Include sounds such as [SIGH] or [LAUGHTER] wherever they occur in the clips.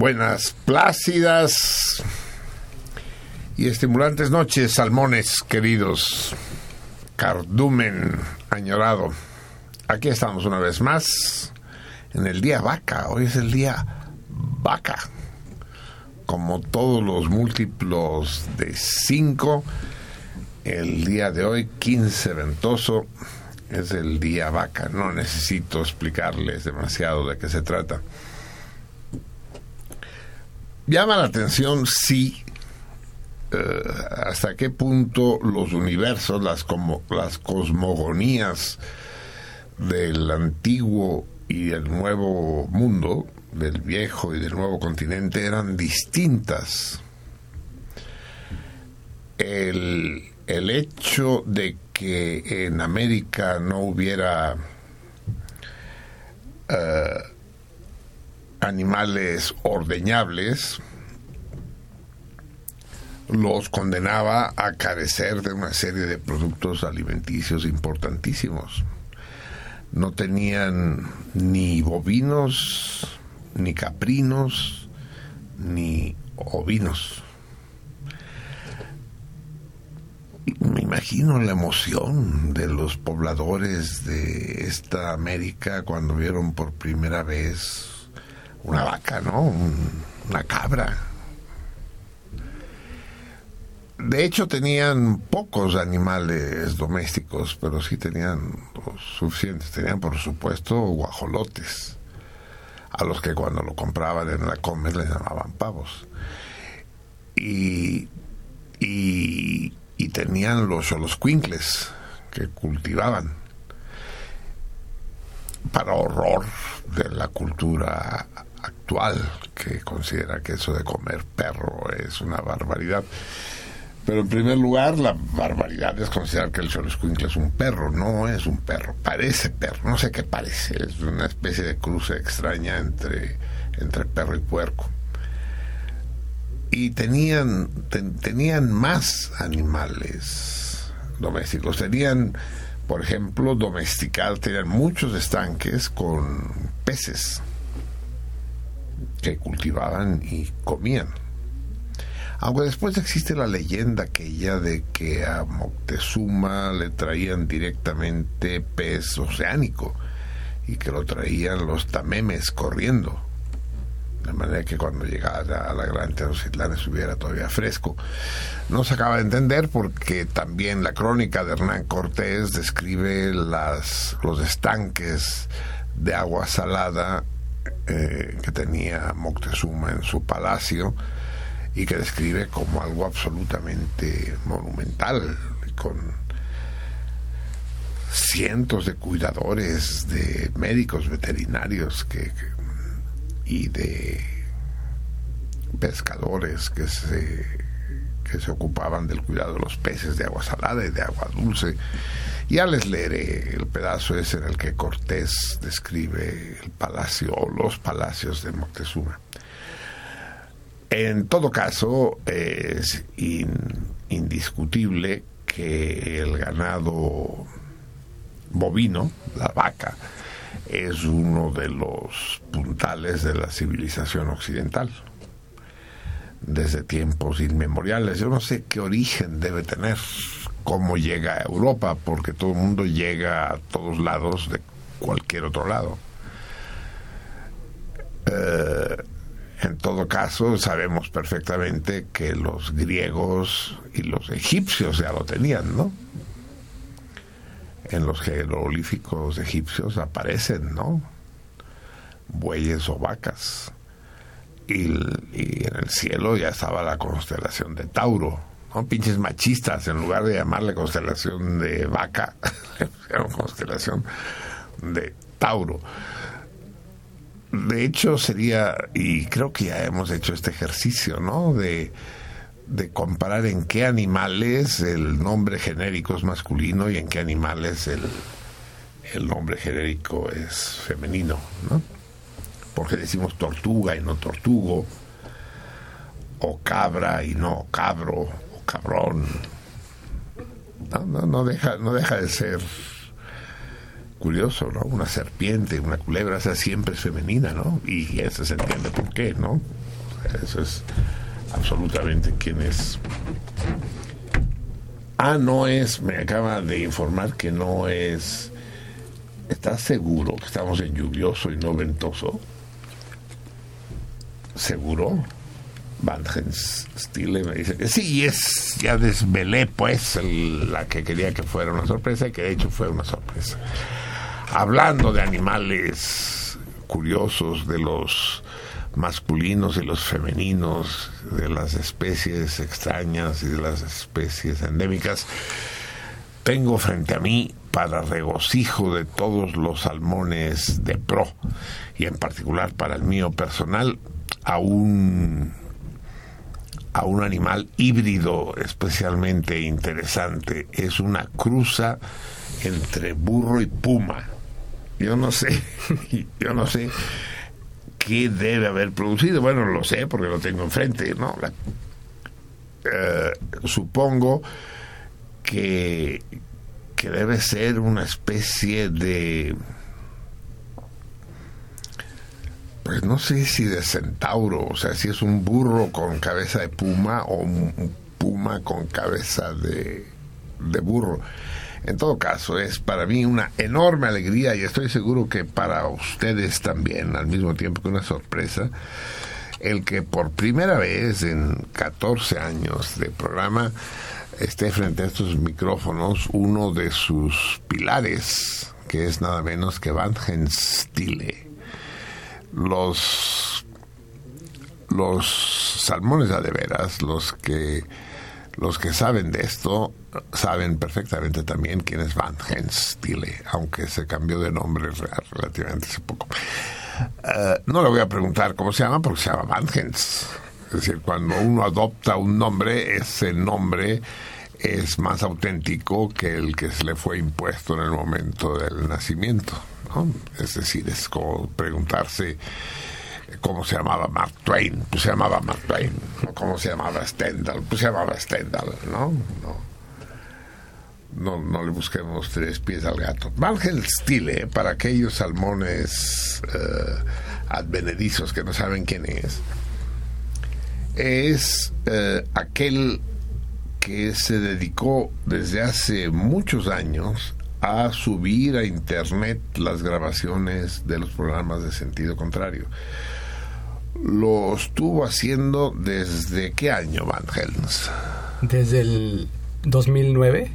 Buenas, plácidas y estimulantes noches, salmones queridos, cardumen añorado. Aquí estamos una vez más en el día vaca. Hoy es el día vaca. Como todos los múltiplos de 5, el día de hoy, 15 ventoso, es el día vaca. No necesito explicarles demasiado de qué se trata. Llama la atención si eh, hasta qué punto los universos, las, como, las cosmogonías del antiguo y el nuevo mundo, del viejo y del nuevo continente, eran distintas. El, el hecho de que en América no hubiera eh, animales ordeñables, los condenaba a carecer de una serie de productos alimenticios importantísimos. No tenían ni bovinos, ni caprinos, ni ovinos. Me imagino la emoción de los pobladores de esta América cuando vieron por primera vez una vaca, ¿no? Un- una cabra. De hecho tenían pocos animales domésticos, pero sí tenían los suficientes. Tenían, por supuesto, guajolotes, a los que cuando lo compraban en la comer les llamaban pavos. Y, y, tenían los quincles que cultivaban para horror de la cultura que considera que eso de comer perro es una barbaridad. Pero en primer lugar, la barbaridad es considerar que el Xoloscuincle es un perro. No es un perro, parece perro. No sé qué parece. Es una especie de cruce extraña entre, entre perro y puerco. Y tenían, ten- tenían más animales domésticos. Tenían, por ejemplo, domesticar, tenían muchos estanques con peces que cultivaban y comían. Aunque después existe la leyenda aquella de que a Moctezuma le traían directamente pez oceánico y que lo traían los tamemes corriendo. De manera que cuando llegara a la gran Tenochtitlán estuviera todavía fresco. No se acaba de entender porque también la crónica de Hernán Cortés describe las, los estanques de agua salada eh, que tenía Moctezuma en su palacio y que describe como algo absolutamente monumental, con cientos de cuidadores, de médicos veterinarios que, y de pescadores que se, que se ocupaban del cuidado de los peces de agua salada y de agua dulce. Ya les leeré el pedazo ese en el que Cortés describe el palacio o los palacios de Moctezuma. En todo caso, es indiscutible que el ganado bovino, la vaca, es uno de los puntales de la civilización occidental desde tiempos inmemoriales. Yo no sé qué origen debe tener, cómo llega a Europa, porque todo el mundo llega a todos lados de cualquier otro lado. Eh, en todo caso, sabemos perfectamente que los griegos y los egipcios ya lo tenían, ¿no? En los jeroglíficos egipcios aparecen, ¿no? Bueyes o vacas. Y, en el cielo ya estaba la constelación de Tauro, ¿no? Pinches machistas, en lugar de llamarle constelación de vaca, [LAUGHS] era constelación de Tauro de hecho sería, y creo que ya hemos hecho este ejercicio, ¿no? De, comparar en qué animales el nombre genérico es masculino y en qué animales el, el nombre genérico es femenino, ¿no? Porque decimos tortuga y no tortugo, o cabra y no cabro, cabrón. No, no, no, deja, no deja de ser curioso, ¿no? Una serpiente, una culebra, esa siempre es femenina, ¿no? Y eso se entiende por qué, ¿no? Eso es absolutamente quién es. Ah, no es, me acaba de informar que no es. ¿Estás seguro que estamos en lluvioso y no ventoso? ¿Seguro? Van Stille me dice que sí, es, ya desvelé pues la que quería que fuera una sorpresa y que de hecho fue una sorpresa hablando de animales curiosos, de los masculinos y los femeninos, de las especies extrañas y de las especies endémicas, tengo frente a mí, para regocijo de todos los salmones de pro, y en particular para el mío personal, a un, a un animal híbrido especialmente interesante. Es una cruza entre burro y puma yo no sé, [LAUGHS] yo no sé qué debe haber producido. Bueno, lo sé porque lo tengo enfrente, ¿no? Eh, supongo que, que debe ser una especie de pues no sé si de centauro, o sea, si es un burro con cabeza de puma o un puma con cabeza de, de burro. En todo caso, es para mí una enorme alegría y estoy seguro que para ustedes también, al mismo tiempo que una sorpresa, el que por primera vez en 14 años de programa esté frente a estos micrófonos uno de sus pilares, que es nada menos que Van Stille. Los, los salmones de veras, los que los que saben de esto saben perfectamente también quién es Van Stille, aunque se cambió de nombre relativamente hace poco. Eh, no le voy a preguntar cómo se llama porque se llama Van Es decir, cuando uno adopta un nombre, ese nombre es más auténtico que el que se le fue impuesto en el momento del nacimiento. Es decir, es como preguntarse cómo se llamaba Mark Twain, pues se llamaba Mark Twain, cómo se llamaba Stendhal, pues se llamaba Stendhal, ¿no? no, no le busquemos tres pies al gato. Van Stile, para aquellos salmones eh, advenedizos que no saben quién es, es eh, aquel que se dedicó desde hace muchos años a subir a internet las grabaciones de los programas de sentido contrario. Lo estuvo haciendo desde qué año, Van Helms? Desde el 2009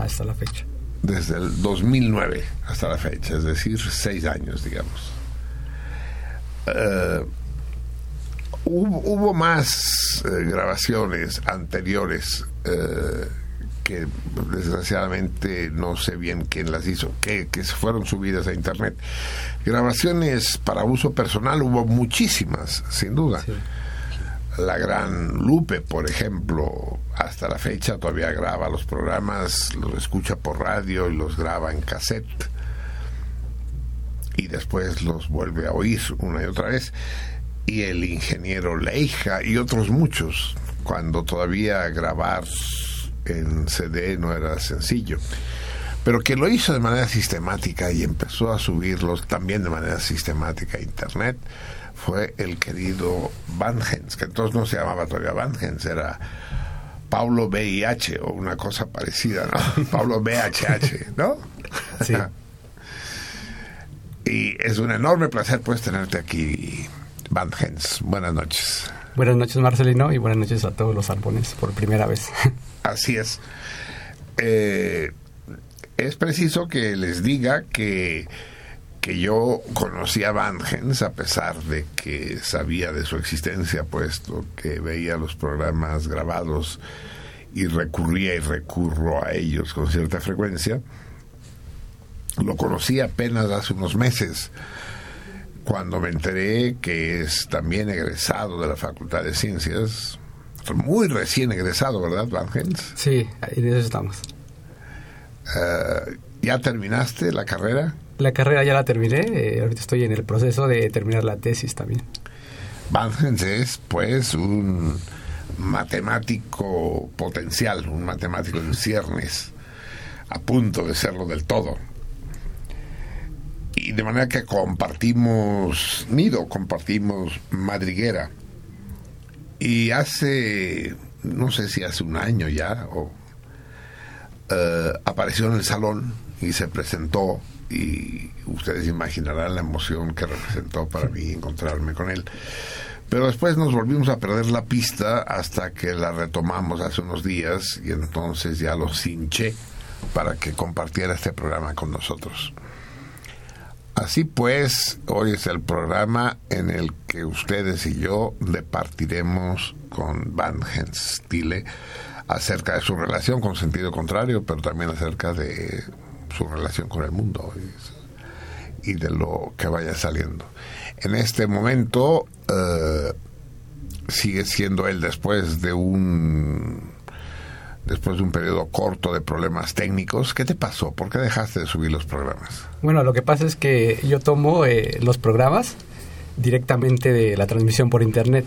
hasta la fecha. Desde el 2009 hasta la fecha, es decir, seis años, digamos. Eh, hubo, más eh, grabaciones anteriores eh, que desgraciadamente no sé bien quién las hizo, que, que fueron subidas a internet. Grabaciones para uso personal hubo muchísimas, sin duda. La gran Lupe, por ejemplo, hasta la fecha todavía graba los programas, los escucha por radio y los graba en cassette. Y después los vuelve a oír una y otra vez. Y el ingeniero Leija y otros muchos, cuando todavía grabar en CD no era sencillo. Pero que lo hizo de manera sistemática y empezó a subirlos también de manera sistemática a Internet fue el querido Van Hens, que entonces no se llamaba todavía Van Hens, era Pablo BIH o una cosa parecida, ¿no? [LAUGHS] Pablo BHH, ¿no? Sí. [LAUGHS] y es un enorme placer pues tenerte aquí, Van Hens. Buenas noches. Buenas noches, Marcelino, y buenas noches a todos los albones por primera vez. [LAUGHS] Así es. Eh, es preciso que les diga que que yo conocía a Van Hens a pesar de que sabía de su existencia, puesto que veía los programas grabados y recurría y recurro a ellos con cierta frecuencia. Lo conocí apenas hace unos meses, cuando me enteré que es también egresado de la Facultad de Ciencias, muy recién egresado, ¿verdad, Van Hens? Sí, en eso estamos. Eh, ¿Ya terminaste la carrera? La carrera ya la terminé, eh, ahorita estoy en el proceso de terminar la tesis también. Van es pues un matemático potencial, un matemático en ciernes, a punto de serlo del todo. Y de manera que compartimos nido, compartimos madriguera. Y hace, no sé si hace un año ya, o, eh, apareció en el salón y se presentó y ustedes imaginarán la emoción que representó para mí encontrarme con él. Pero después nos volvimos a perder la pista hasta que la retomamos hace unos días y entonces ya lo cinché para que compartiera este programa con nosotros. Así pues, hoy es el programa en el que ustedes y yo departiremos con Van Genstile acerca de su relación con sentido contrario, pero también acerca de su relación con el mundo y, de lo que vaya saliendo. En este momento eh, sigue siendo él después de un después de un periodo corto de problemas técnicos. ¿Qué te pasó? ¿Por qué dejaste de subir los programas? Bueno, lo que pasa es que yo tomo eh, los programas directamente de la transmisión por internet.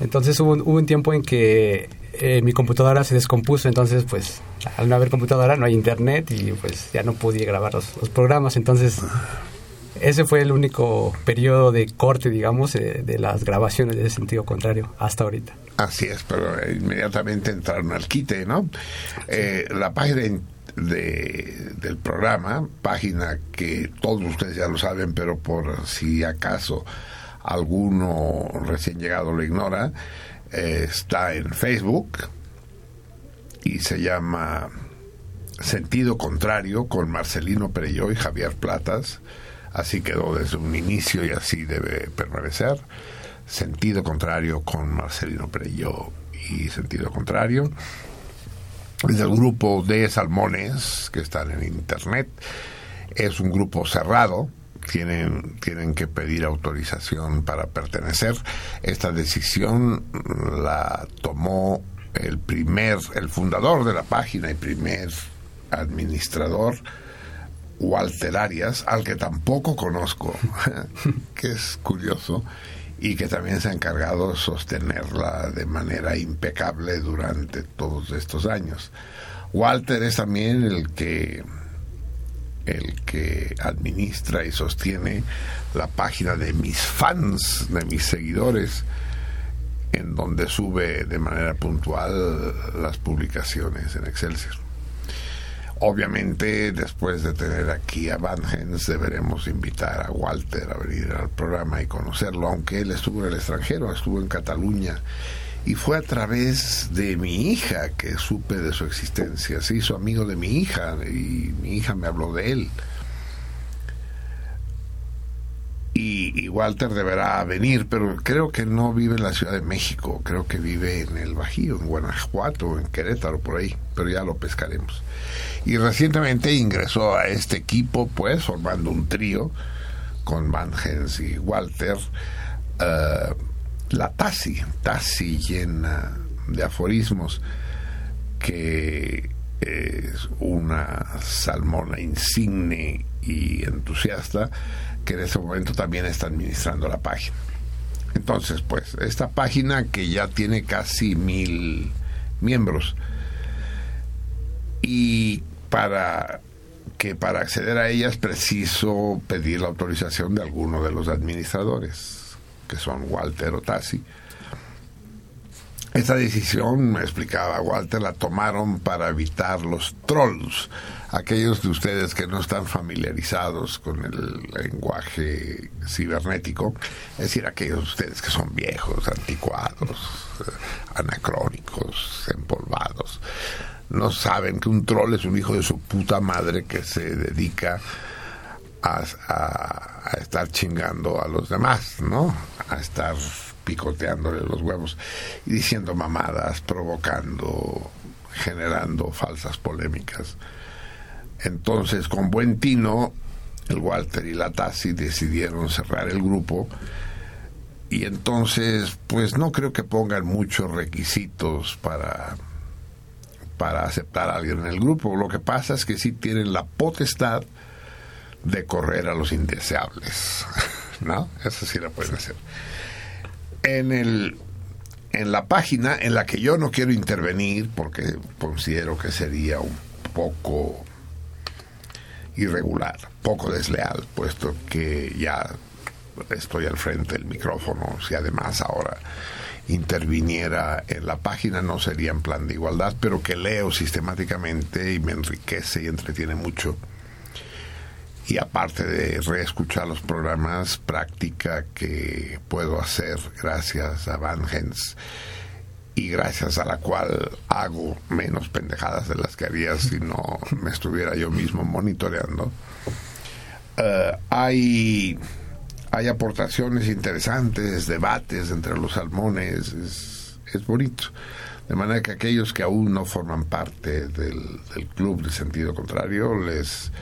Entonces hubo, hubo un tiempo en que eh, mi computadora se descompuso, entonces pues al no haber computadora no hay internet y pues ya no pude grabar los, programas, entonces ese fue el único periodo de corte, digamos, eh, de las grabaciones de sentido contrario hasta ahorita. Así es, pero inmediatamente entraron al quite, ¿no? Eh, la página de, del programa, página que todos ustedes ya lo saben, pero por si acaso alguno recién llegado lo ignora, está en Facebook y se llama Sentido Contrario con Marcelino Perelló y Javier Platas. Así quedó desde un inicio y así debe permanecer. Sentido Contrario con Marcelino Perelló y Sentido Contrario. Es el grupo de salmones que están en Internet. Es un grupo cerrado tienen, tienen que pedir autorización para pertenecer. Esta decisión la tomó el primer, el fundador de la página y primer administrador, Walter Arias, al que tampoco conozco, [LAUGHS] que es curioso, y que también se ha encargado de sostenerla de manera impecable durante todos estos años. Walter es también el que el que administra y sostiene la página de mis fans, de mis seguidores, en donde sube de manera puntual las publicaciones en Excelsior. Obviamente, después de tener aquí a Van Hens, deberemos invitar a Walter a venir al programa y conocerlo, aunque él estuvo en el extranjero, estuvo en Cataluña y fue a través de mi hija que supe de su existencia. Se hizo amigo de mi hija y mi hija me habló de él. Y, Walter deberá venir, pero creo que no vive en la Ciudad de México, creo que vive en el Bajío, en Guanajuato, en Querétaro, por ahí, pero ya lo pescaremos. Y recientemente ingresó a este equipo, pues, formando un trío con Van Hens y Walter. Uh, la Tassi, Tassi llena de aforismos, que es una salmona insigne y entusiasta que en ese momento también está administrando la página. Entonces, pues, esta página que ya tiene casi mil miembros y para que para acceder a ella es preciso pedir la autorización de alguno de los administradores que son Walter o Tassi. Esta decisión, me explicaba Walter, la tomaron para evitar los trolls, aquellos de ustedes que no están familiarizados con el lenguaje cibernético, es decir, aquellos de ustedes que son viejos, anticuados, eh, anacrónicos, empolvados, no saben que un troll es un hijo de su puta madre que se dedica a, estar chingando a los demás, ¿no? A estar picoteándole los huevos y diciendo mamadas, provocando, generando falsas polémicas. Entonces, con buen tino, el Walter y la Tassi decidieron cerrar el grupo y entonces, pues no creo que pongan muchos requisitos para para aceptar a alguien en el grupo. Lo que pasa es que sí tienen la potestad de correr a los indeseables. [LAUGHS] ¿No? Eso sí lo pueden hacer. En el en la página en la que yo no quiero intervenir porque considero que sería un poco irregular, poco desleal, puesto que ya estoy al frente del micrófono, si además ahora interviniera en la página no sería en plan de igualdad, pero que leo sistemáticamente y me enriquece y entretiene mucho y aparte de reescuchar los programas, práctica que puedo hacer gracias a Van Hens y gracias a la cual hago menos pendejadas de las que haría [LAUGHS] si no me estuviera yo mismo monitoreando. Eh, hay, hay aportaciones interesantes, debates entre los salmones, es, bonito. De manera que aquellos que aún no forman parte del, club de sentido contrario, les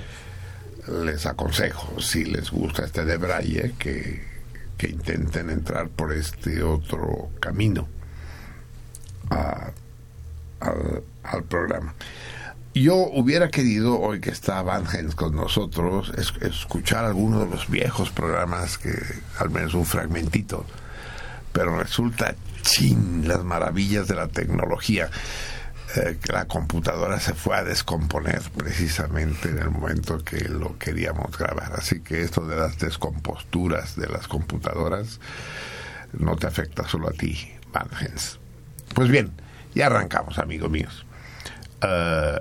les aconsejo, si les gusta este de Braille, que, que intenten entrar por este otro camino al, al, programa. Yo hubiera querido, hoy que está Van Hens con nosotros, escuchar alguno de los viejos programas, que al menos un fragmentito, pero resulta chin las maravillas de la tecnología. Eh, la computadora se fue a descomponer precisamente en el momento que lo queríamos grabar. Así que esto de las descomposturas de las computadoras no te afecta solo a ti, Van Pues bien, ya arrancamos, amigos míos. Eh,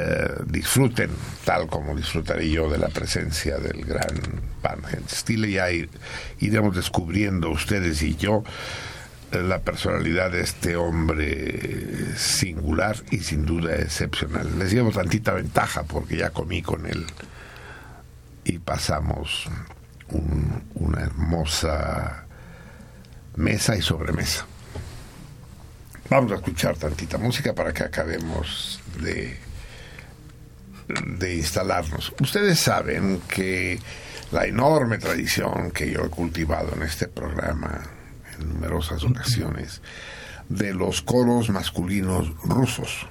eh, disfruten, tal como disfrutaré yo de la presencia del gran Van Hens. ya iremos descubriendo ustedes y yo la personalidad de este hombre singular y sin duda excepcional. Les llevo tantita ventaja porque ya comí con él y pasamos una hermosa mesa y sobremesa. Vamos a escuchar tantita música para que acabemos de, de instalarnos. Ustedes saben que la enorme tradición que yo he cultivado en este programa en numerosas ocasiones de los coros masculinos rusos.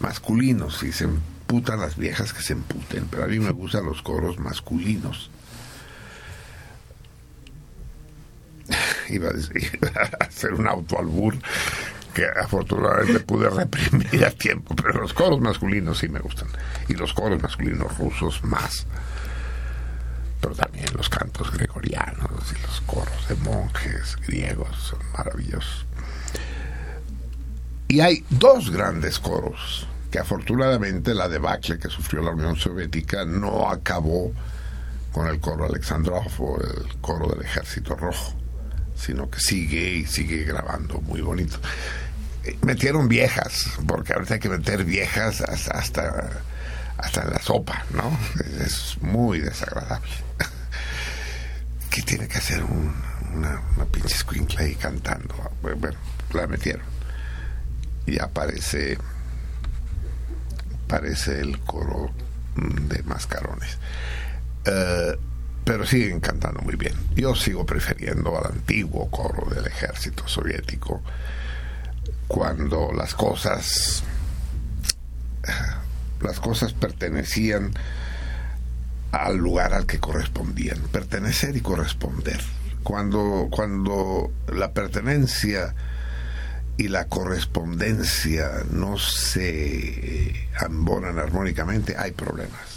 Masculinos, y se emputan las viejas que se emputen, pero a mí me gustan los coros masculinos. [LAUGHS] Iba a, decir, a [LAUGHS] hacer un autoalbur que afortunadamente pude reprimir a tiempo, pero los coros masculinos sí me gustan. Y los coros masculinos rusos más. Pero también los cantos gregorianos y los coros de monjes griegos son maravillosos. Y hay dos grandes coros que afortunadamente la debacle que sufrió la Unión Soviética no acabó con el coro Alexandrov o el coro del Ejército Rojo, sino que sigue y sigue grabando muy bonito. Eh, Metieron viejas, porque ahorita hay que meter viejas hasta, hasta, la sopa, ¿no? Es muy desagradable. [LAUGHS] ¿Qué tiene que hacer un, una, pinche squinkle ahí cantando? Bueno, la metieron. Y aparece, aparece el coro de mascarones. Eh, pero siguen cantando muy bien. Yo sigo prefiriendo al antiguo coro del ejército soviético cuando las cosas las cosas pertenecían al lugar al que correspondían, pertenecer y corresponder. Cuando cuando la pertenencia y la correspondencia no se ambonan armónicamente, hay problemas.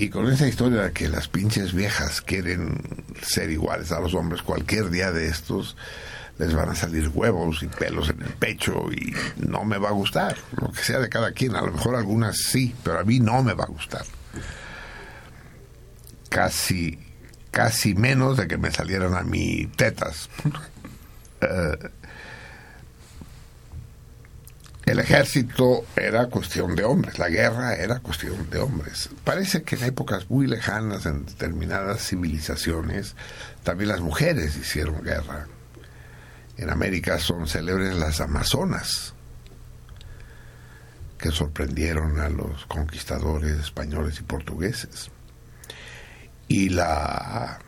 Y con esa historia de que las pinches viejas quieren ser iguales a los hombres, cualquier día de estos les van a salir huevos y pelos en el pecho y no me va a gustar. Lo que sea de cada quien, a lo mejor algunas sí, pero a mí no me va a gustar. Casi, casi menos de que me salieran a mí tetas. [LAUGHS] Eh, el ejército era cuestión de hombres, la guerra era cuestión de hombres. Parece que en épocas muy lejanas, en determinadas civilizaciones, también las mujeres hicieron guerra. En América son célebres las amazonas, que sorprendieron a los conquistadores españoles y portugueses. Y la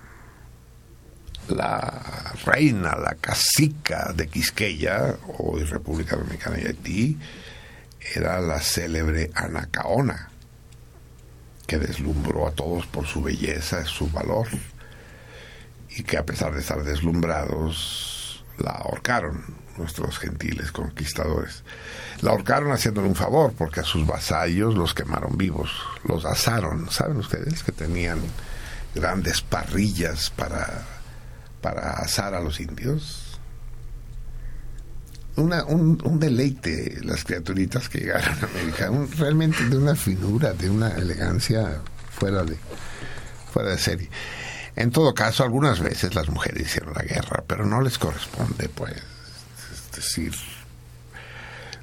la reina, la cacica de Quisqueya, hoy República Dominicana y Haití, era la célebre Anacaona, que deslumbró a todos por su belleza, su valor, y que a pesar de estar deslumbrados, la ahorcaron nuestros gentiles conquistadores. La ahorcaron haciéndole un favor, porque a sus vasallos los quemaron vivos, los asaron. ¿Saben ustedes que tenían grandes parrillas para para asar a los indios. Una, un, deleite las criaturitas que llegaron a América, realmente de una finura, de una elegancia fuera de, fuera de serie. En todo caso, algunas veces las mujeres hicieron la guerra, pero no les corresponde, pues. Es decir,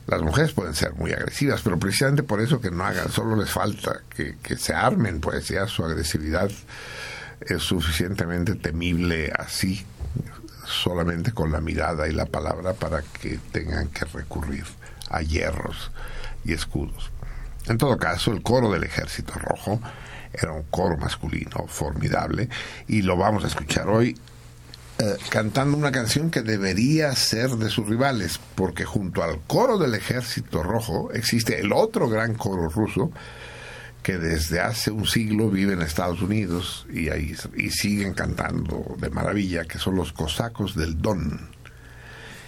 las mujeres pueden ser muy agresivas, pero precisamente por eso que no hagan, solo les falta que se armen, pues ya su agresividad es suficientemente temible así, solamente con la mirada y la palabra para que tengan que recurrir a hierros y escudos. En todo caso, el coro del Ejército Rojo era un coro masculino formidable y lo vamos a escuchar hoy eh, cantando una canción que debería ser de sus rivales, porque junto al coro del Ejército Rojo existe el otro gran coro ruso, que desde hace un siglo vive en Estados Unidos y, ahí, y siguen cantando de maravilla, que son los cosacos del Don.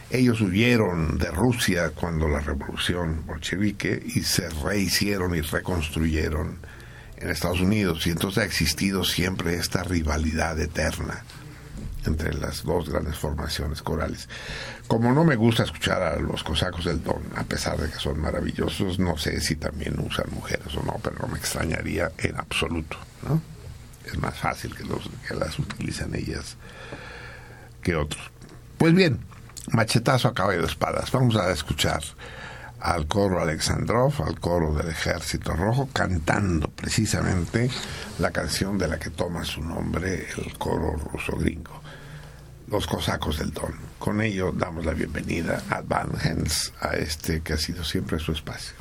Ellos huyeron de Rusia cuando la revolución bolchevique y se rehicieron y reconstruyeron en Estados Unidos. Y entonces ha existido siempre esta rivalidad eterna entre las dos grandes formaciones corales. Como no me gusta escuchar a los cosacos del Don, a pesar de que son maravillosos, no sé si también usan mujeres o no, pero no me extrañaría en absoluto, ¿no? Es más fácil que, los, que las utilicen ellas que otros. Pues bien, machetazo a caballo de espadas. Vamos a escuchar al coro Alexandrov, al coro del Ejército Rojo, cantando precisamente la canción de la que toma su nombre el coro ruso gringo los cosacos del Don. Con ello damos la bienvenida a Van Hens, a este que ha sido siempre su espacio.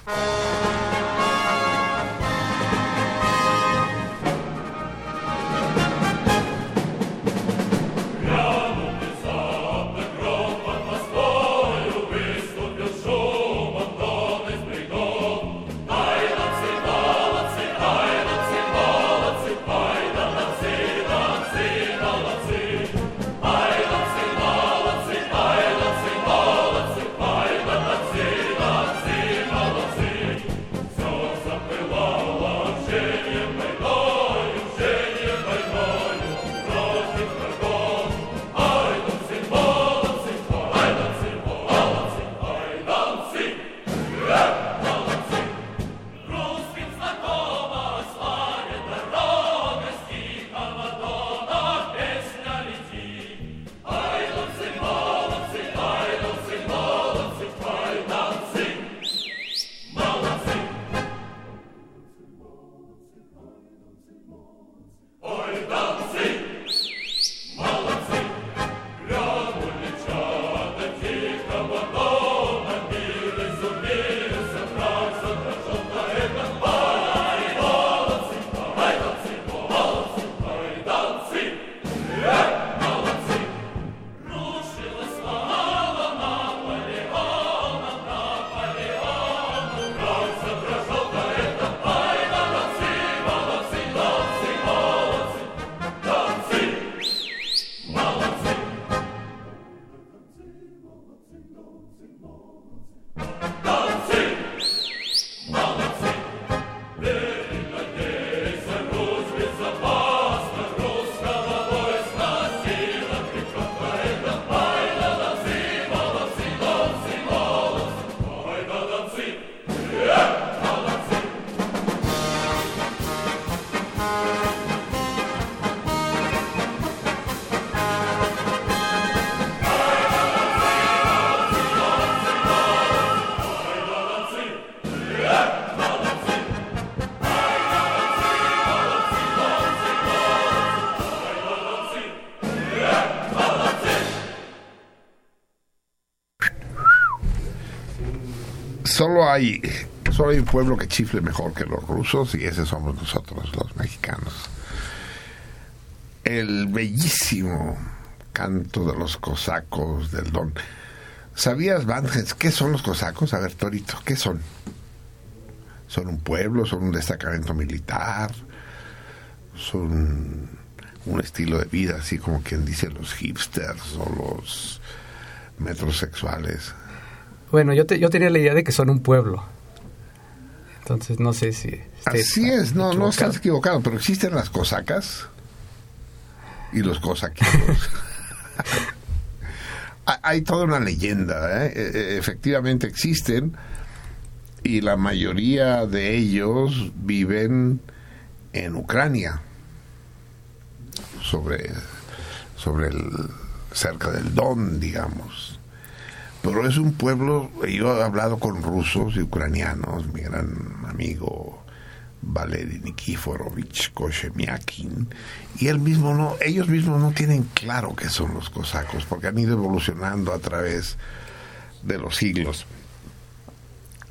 Hay, solo hay un pueblo que chifle mejor que los rusos y ese somos nosotros, los mexicanos. El bellísimo canto de los cosacos del Don. ¿Sabías, Vanges, qué son los cosacos? A ver, Torito, ¿qué son? ¿Son un pueblo? ¿Son un destacamento militar? ¿Son un estilo de vida, así como quien dice los hipsters o los metrosexuales? Bueno, yo, te, yo tenía la idea de que son un pueblo. Entonces no sé si... Así es, no, no estás equivocado, pero existen las cosacas y los cosaquitos. [LAUGHS] Ha- Hay toda una leyenda, ¿eh? E- e- efectivamente existen y la mayoría de ellos viven en Ucrania, sobre, sobre el, cerca del Don, digamos. Pero es un pueblo, yo he hablado con rusos y ucranianos, mi gran amigo Valery Nikiforovich Koshemiakin, y él mismo no, ellos mismos no tienen claro qué son los cosacos, porque han ido evolucionando a través de los siglos.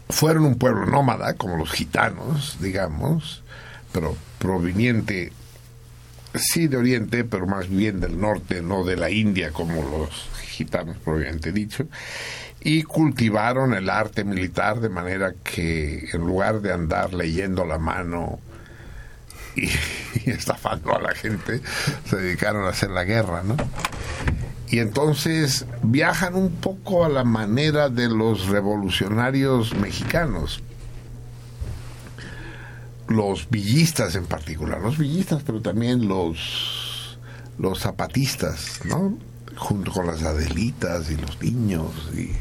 Fueron un pueblo nómada, como los gitanos, digamos, pero proveniente sí de Oriente, pero más bien del norte, no de la India como los gitanos propiamente dicho, y cultivaron el arte militar de manera que en lugar de andar leyendo la mano y, [LAUGHS] y estafando a la gente, se dedicaron a hacer la guerra, ¿no? Y entonces viajan un poco a la manera de los revolucionarios mexicanos los villistas en particular, los villistas, pero también los, los zapatistas, ¿no? Junto con las adelitas y los niños, y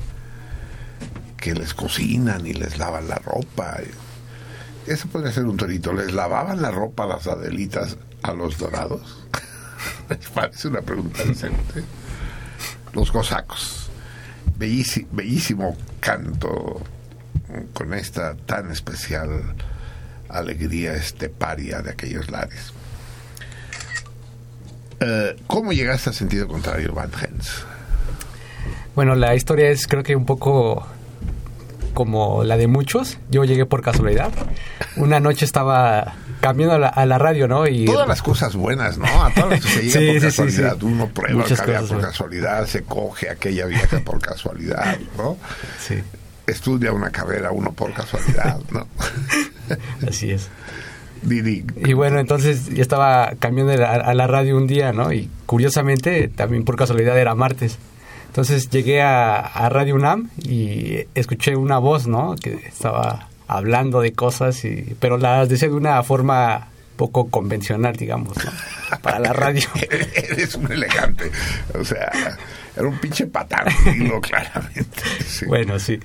que les cocinan y les lavan la ropa. Eso podría ser un torito. ¿Les lavaban la ropa a las adelitas a los dorados? [LAUGHS] Les parece una pregunta decente. Los cosacos. Bellísimo, bellísimo canto con esta tan especial alegría esteparia de aquellos lares. Eh, ¿Cómo llegaste a sentido contrario, Van Hens? Bueno, la historia es creo que un poco como la de muchos. Yo llegué por casualidad. Una noche estaba cambiando a la, a la radio, ¿no? Y Todas las cosas buenas, ¿no? A todas las que se [LAUGHS] llega Sí, por sí, sí, casualidad. sí. Uno prueba Muchas el por casualidad, se coge aquella vieja por casualidad, ¿no? Sí, Estudia una carrera uno por casualidad, ¿no? [LAUGHS] así es. Didi, Y bueno, entonces yo estaba cambiando a la, radio un día, ¿no? Y curiosamente, también por casualidad era martes. Entonces llegué a, a Radio UNAM y escuché una voz, ¿no? Que estaba hablando de cosas, y, pero las decía de una forma poco convencional, digamos, ¿no? Para la radio. [LAUGHS] eres un elegante. O sea, era un pinche patán, dilo [LAUGHS] claramente. sí. Bueno, sí.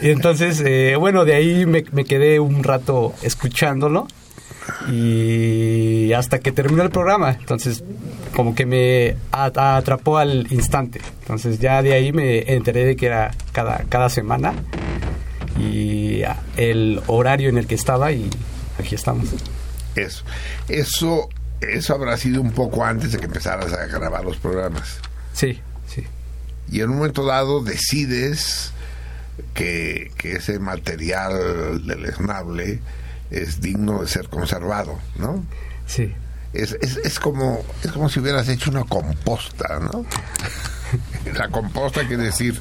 Y entonces, eh, bueno, de ahí me, me quedé un rato escuchándolo y hasta que terminó el programa. Entonces, como que me atrapó al instante. Entonces, ya de ahí me enteré de que era cada, cada semana y el horario en el que estaba y aquí estamos. Eso. Eso, eso habrá sido un poco antes de que empezaras a grabar los programas. Sí, sí. Y en un momento dado decides que, que ese material deleznable es digno de ser conservado, ¿no? Sí. Es, es, es como es como si hubieras hecho una composta, ¿no? [LAUGHS] La composta quiere decir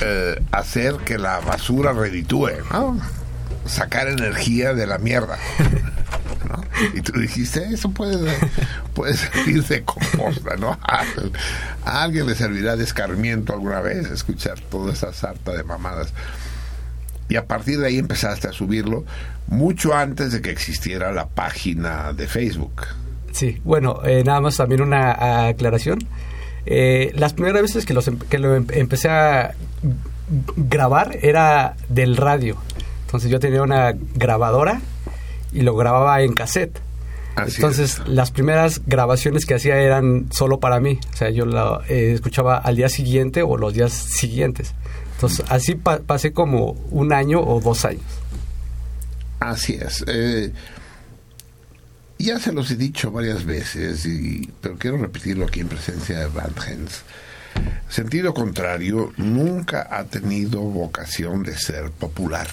eh, hacer que la basura reditúe, ¿no? Sacar energía de la mierda. ¿no? Y tú dijiste, eso puede, puede servir de composta, ¿no? A, a alguien le servirá de escarmiento alguna vez escuchar toda esa sarta de mamadas. Y a partir de ahí empezaste a subirlo mucho antes de que existiera la página de Facebook. Sí, bueno, eh, nada más también una aclaración. Eh, las primeras veces que, los em- que lo em- empecé a grabar era del radio. Entonces yo tenía una grabadora y lo grababa en cassette. Así Entonces es. las primeras grabaciones que hacía eran solo para mí. O sea, yo la eh, escuchaba al día siguiente o los días siguientes. Entonces así pa- pasé como un año o dos años. Así es. Eh, ya se los he dicho varias veces, y, pero quiero repetirlo aquí en presencia de Van Hens. Sentido contrario nunca ha tenido vocación de ser popular.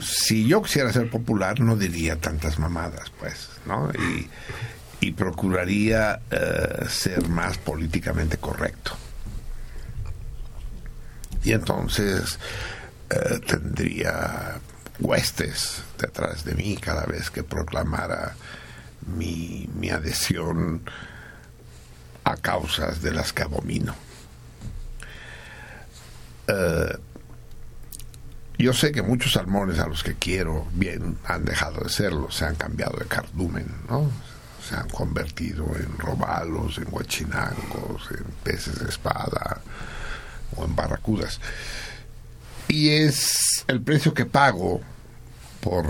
Si yo quisiera ser popular no diría tantas mamadas, pues, ¿no? Y, y procuraría eh, ser más políticamente correcto. Y entonces eh, tendría huestes detrás de mí cada vez que proclamara mi, mi adhesión a causas de las que abomino. Eh, yo sé que muchos salmones a los que quiero bien han dejado de serlo, se han cambiado de cardumen, ¿no? Se han convertido en robalos, en huachinangos, en peces de espada o en barracudas. Y es el precio que pago por,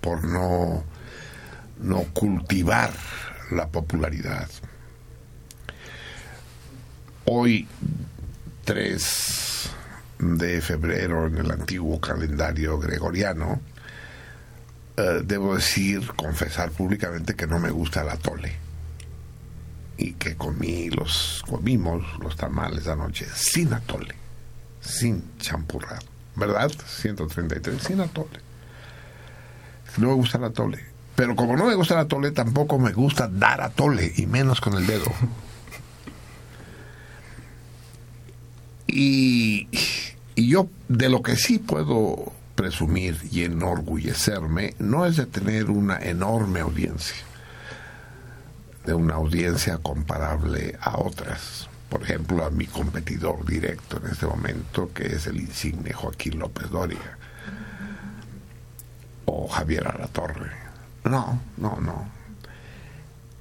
por no, no cultivar la popularidad. Hoy, 3 de febrero en el antiguo calendario gregoriano, eh, debo decir, confesar públicamente que no me gusta el atole. Y que comí los, comimos los tamales anoche sin atole, sin champurrado. ¿Verdad? 133, sin atole. No me gusta el atole. Pero como no me gusta el atole, tampoco me gusta dar atole, y menos con el dedo. [LAUGHS] Y, y yo de lo que sí puedo presumir y enorgullecerme no es de tener una enorme audiencia, de una audiencia comparable a otras. Por ejemplo, a mi competidor directo en este momento, que es el insigne Joaquín López Dóriga, o Javier Alatorre. No, no, no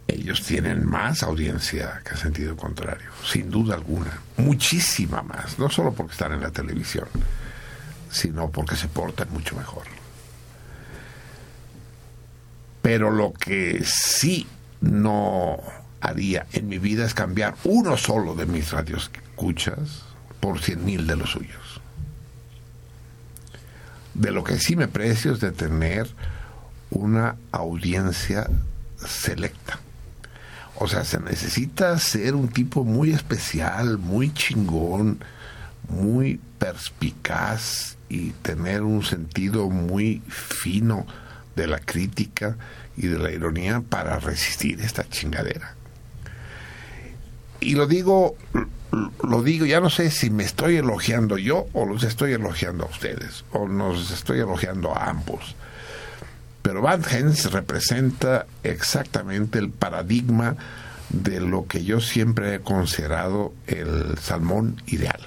ellos tienen más audiencia que sentido contrario, sin duda alguna, muchísima más, no solo porque están en la televisión, sino porque se portan mucho mejor. Pero lo que sí no haría en mi vida es cambiar uno solo de mis radios escuchas por cien mil de los suyos. De lo que sí me precio es de tener una audiencia selecta o sea, se necesita ser un tipo muy especial, muy chingón, muy perspicaz y tener un sentido muy fino de la crítica y de la ironía para resistir esta chingadera. Y lo digo, lo digo, ya no sé si me estoy elogiando yo o los estoy elogiando a ustedes, o nos estoy elogiando a ambos. Pero Van Hens representa exactamente el paradigma de lo que yo siempre he considerado el salmón ideal.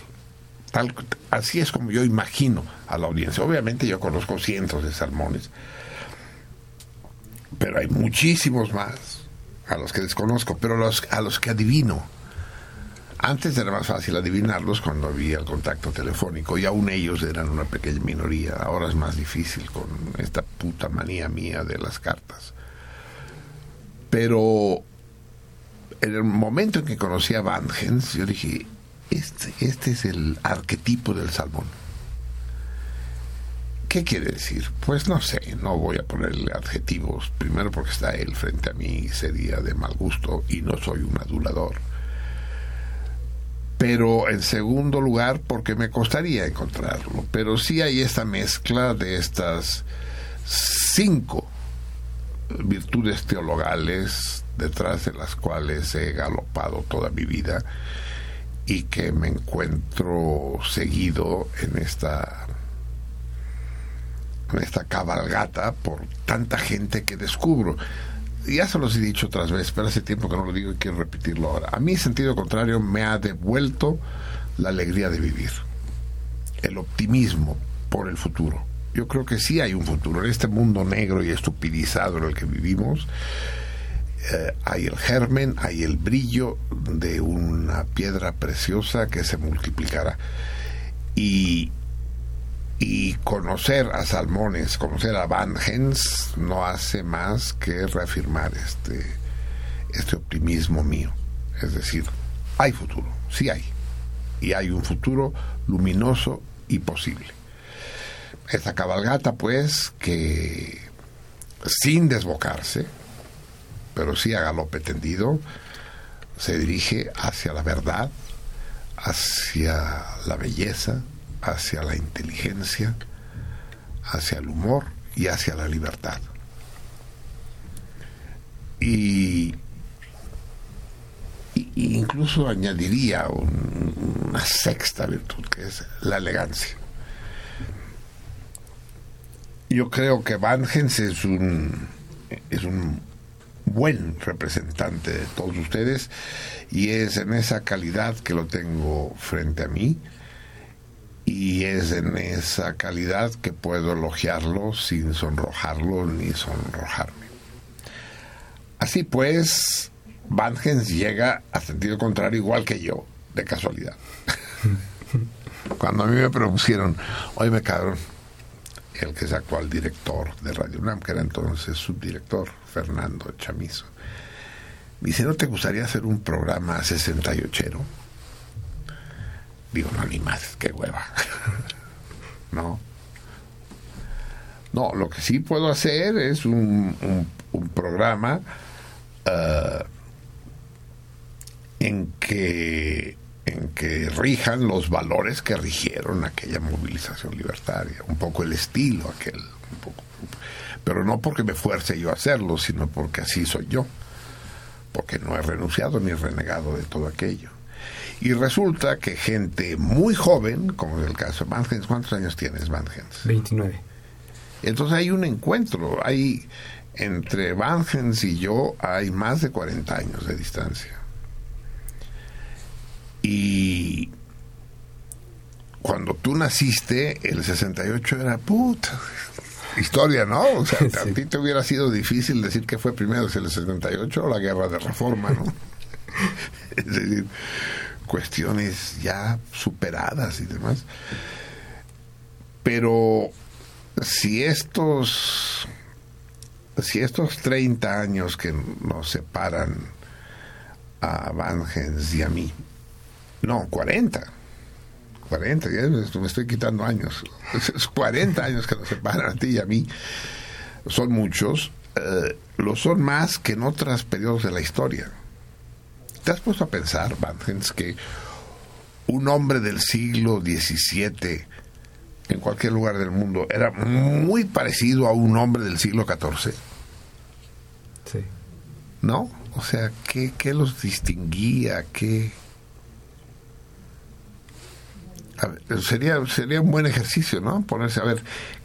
Tal, así es como yo imagino a la audiencia. Obviamente yo conozco cientos de salmones, pero hay muchísimos más a los que desconozco, pero los, a los que adivino. Antes era más fácil adivinarlos cuando había el contacto telefónico y aún ellos eran una pequeña minoría. Ahora es más difícil con esta puta manía mía de las cartas. Pero en el momento en que conocí a Van Hens, yo dije, este, este es el arquetipo del salmón. ¿Qué quiere decir? Pues no sé, no voy a ponerle adjetivos. Primero porque está él frente a mí, sería de mal gusto y no soy un adulador pero en segundo lugar porque me costaría encontrarlo. Pero sí hay esta mezcla de estas cinco virtudes teologales detrás de las cuales he galopado toda mi vida y que me encuentro seguido en esta esta cabalgata por tanta gente que descubro ya se los he dicho otras veces, pero hace tiempo que no lo digo y quiero repetirlo ahora. A mí, sentido contrario, me ha devuelto la alegría de vivir, el optimismo por el futuro. Yo creo que sí hay un futuro. En este mundo negro y estupidizado en el que vivimos, eh, hay el germen, hay el brillo de una piedra preciosa que se multiplicará. Y, y conocer a Salmones, conocer a Van Hens, no hace más que reafirmar este, este optimismo mío. Es decir, hay futuro, sí hay. Y hay un futuro luminoso y posible. Esta cabalgata, pues, que sin desbocarse, pero sí a galope tendido, se dirige hacia la verdad, hacia la belleza, hacia la inteligencia, hacia el humor y hacia la libertad. Y, incluso añadiría un- una sexta virtud, que es la elegancia. Yo creo que Van Gens es un, es un buen representante de todos ustedes y es en esa calidad que lo tengo frente a mí y es en esa calidad que puedo elogiarlo sin sonrojarlo ni sonrojarme. Así pues, Van Gens llega a sentido contrario igual que yo, de casualidad. [LAUGHS] Cuando a mí me propusieron, oye, cabrón, el que es actual director de Radio UNAM, que era entonces subdirector, Fernando Chamizo. Me dice, ¿no te gustaría hacer un programa 68ero? Digo, no, ni más, qué hueva. [LAUGHS] no. No, lo que sí puedo hacer es un, un- un programa eh, en que en que rijan los valores que rigieron aquella movilización libertaria, un poco el estilo aquel, un poco, pero no porque me fuerce yo a hacerlo, sino porque así soy yo, porque no he renunciado ni renegado de todo aquello. Y resulta que gente muy joven, como es el caso de Van Gens, ¿cuántos años tienes, Van Gens? 29. Entonces hay un encuentro, hay entre Van Gens y yo hay más de 40 años de distancia. Y cuando tú naciste, el 68 era puta historia, ¿no? O sea, [LAUGHS] a ti te hubiera sido difícil decir que fue primero si el 68 o la guerra de reforma, ¿no? [LAUGHS] es decir, cuestiones ya superadas y demás. Pero si estos si estos 30 años que nos separan a Van Gens y a mí, no, 40, 40, ya me estoy quitando años, [LAUGHS] es 40 años que nos separan a ti y a mí, son muchos, eh, lo son más que en otros periodos de la historia. ¿Te has puesto a pensar, Van Gens, que un hombre del siglo XVII en cualquier lugar del mundo era muy parecido a un hombre del siglo XIV, Sí. ¿no? O sea, ¿qué, qué los distinguía? ¿Qué...? A ver, sería, sería un buen ejercicio, ¿no? Ponerse a ver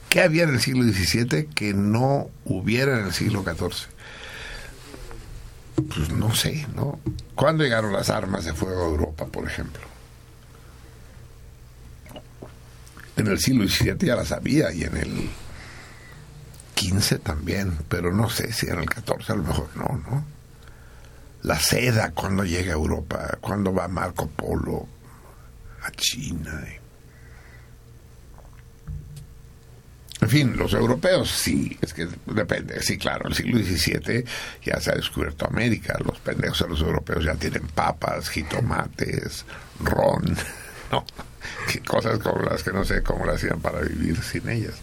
qué había en el siglo XVII que no hubiera en el siglo XIV. Pues no sé, ¿no? ¿Cuándo llegaron las armas de fuego a Europa, por ejemplo? En el siglo XVII ya las había y en el XV también, pero no sé si en el XIV a lo mejor no, ¿no? La seda, cuando llega a Europa, cuando va Marco Polo a China. En fin, los europeos sí, es que depende. Sí, claro, el siglo XVII ya se ha descubierto América. Los pendejos de los europeos ya tienen papas, jitomates, ron, [LAUGHS] ¿no? Cosas como las que no sé cómo las hacían para vivir sin ellas.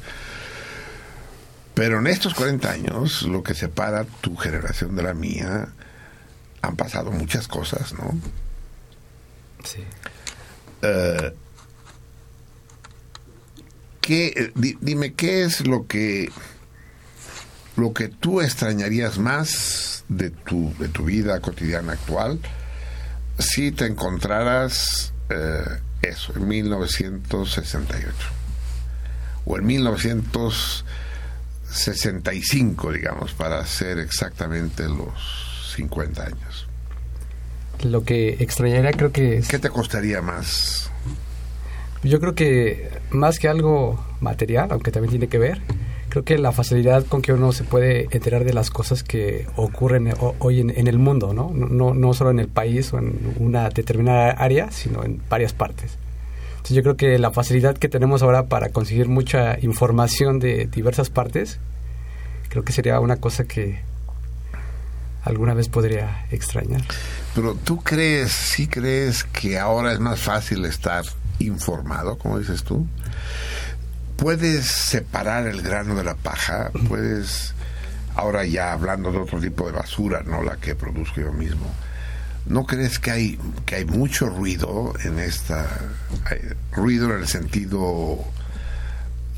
Pero en estos 40 años, lo que separa tu generación de la mía, han pasado muchas cosas, ¿no? Sí. Eh, ¿qué, eh, di- dime, ¿qué es lo que lo que tú extrañarías más de tu, de tu vida cotidiana actual si te encontraras eh, eso, en 1968? O en 1965, digamos, para hacer exactamente los 50 años. Lo que extrañaría creo que es... ¿Qué te costaría más? Yo creo que más que algo material, aunque también tiene que ver, creo que la facilidad con que uno se puede enterar de las cosas que ocurren ho- hoy en, el mundo. ¿no? No no solo en el país o en una determinada área, sino en varias partes. Entonces yo creo que la facilidad que tenemos ahora para conseguir mucha información de diversas partes, creo que sería una cosa que alguna vez podría extrañar. Pero tú crees, sí crees que ahora es más fácil estar informado, como dices tú. Puedes separar el grano de la paja, puedes, ahora ya hablando de otro tipo de basura, no la que produzco yo mismo, ¿No crees que hay, que hay mucho ruido en esta... ruido en el sentido...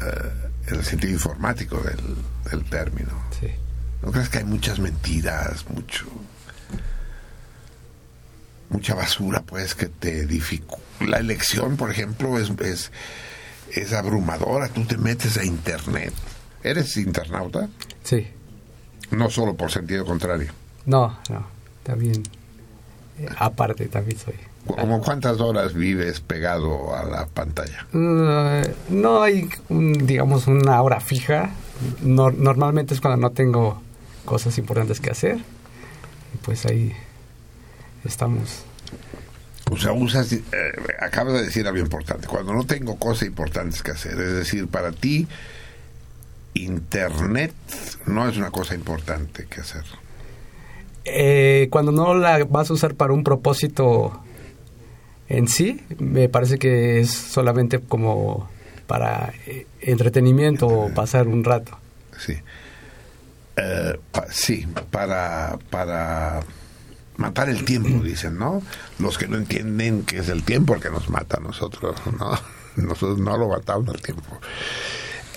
Eh, en el sentido informático del, del término. Sí. ¿No crees que hay muchas mentiras, mucho mucha basura, pues, que te dificulta? La elección, por ejemplo, es, es, es abrumadora. Tú te metes a Internet. ¿Eres internauta? Sí. No solo por sentido contrario. No, no, también. eh, aparte, también soy. ¿Cómo cuántas horas vives pegado a la pantalla? Eh, no hay, un, digamos, una hora fija. No- normalmente es cuando no tengo cosas importantes que hacer. Y pues ahí estamos. O sea, usas, eh, acabas de decir algo importante, cuando no tengo cosas importantes que hacer, es decir, para ti, Internet no es una cosa importante que hacer. Eh, cuando no la vas a usar para un propósito en sí, me parece que es solamente como para eh, entretenimiento o pasar un rato. Sí. Eh, pa- sí, para, para matar el tiempo, dicen, ¿no? Los que no entienden que es el tiempo el que nos mata a nosotros, ¿no? [LAUGHS] Nosotros no lo matamos al tiempo.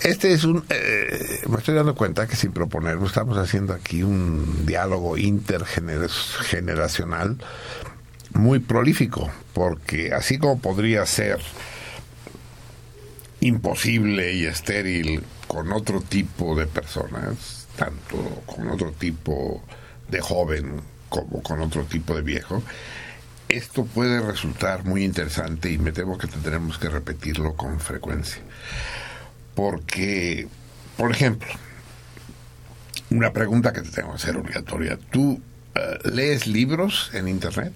Este es un... eh, me estoy dando cuenta que sin proponerlo estamos haciendo aquí un diálogo intergeneracional muy prolífico, porque así como podría ser imposible y estéril con otro tipo de personas, tanto con otro tipo de joven como con otro tipo de viejo, esto puede resultar muy interesante y me temo que tendremos que repetirlo con frecuencia. Porque, por ejemplo, una pregunta que te tengo que hacer obligatoria. ¿Tú eh, lees libros en Internet?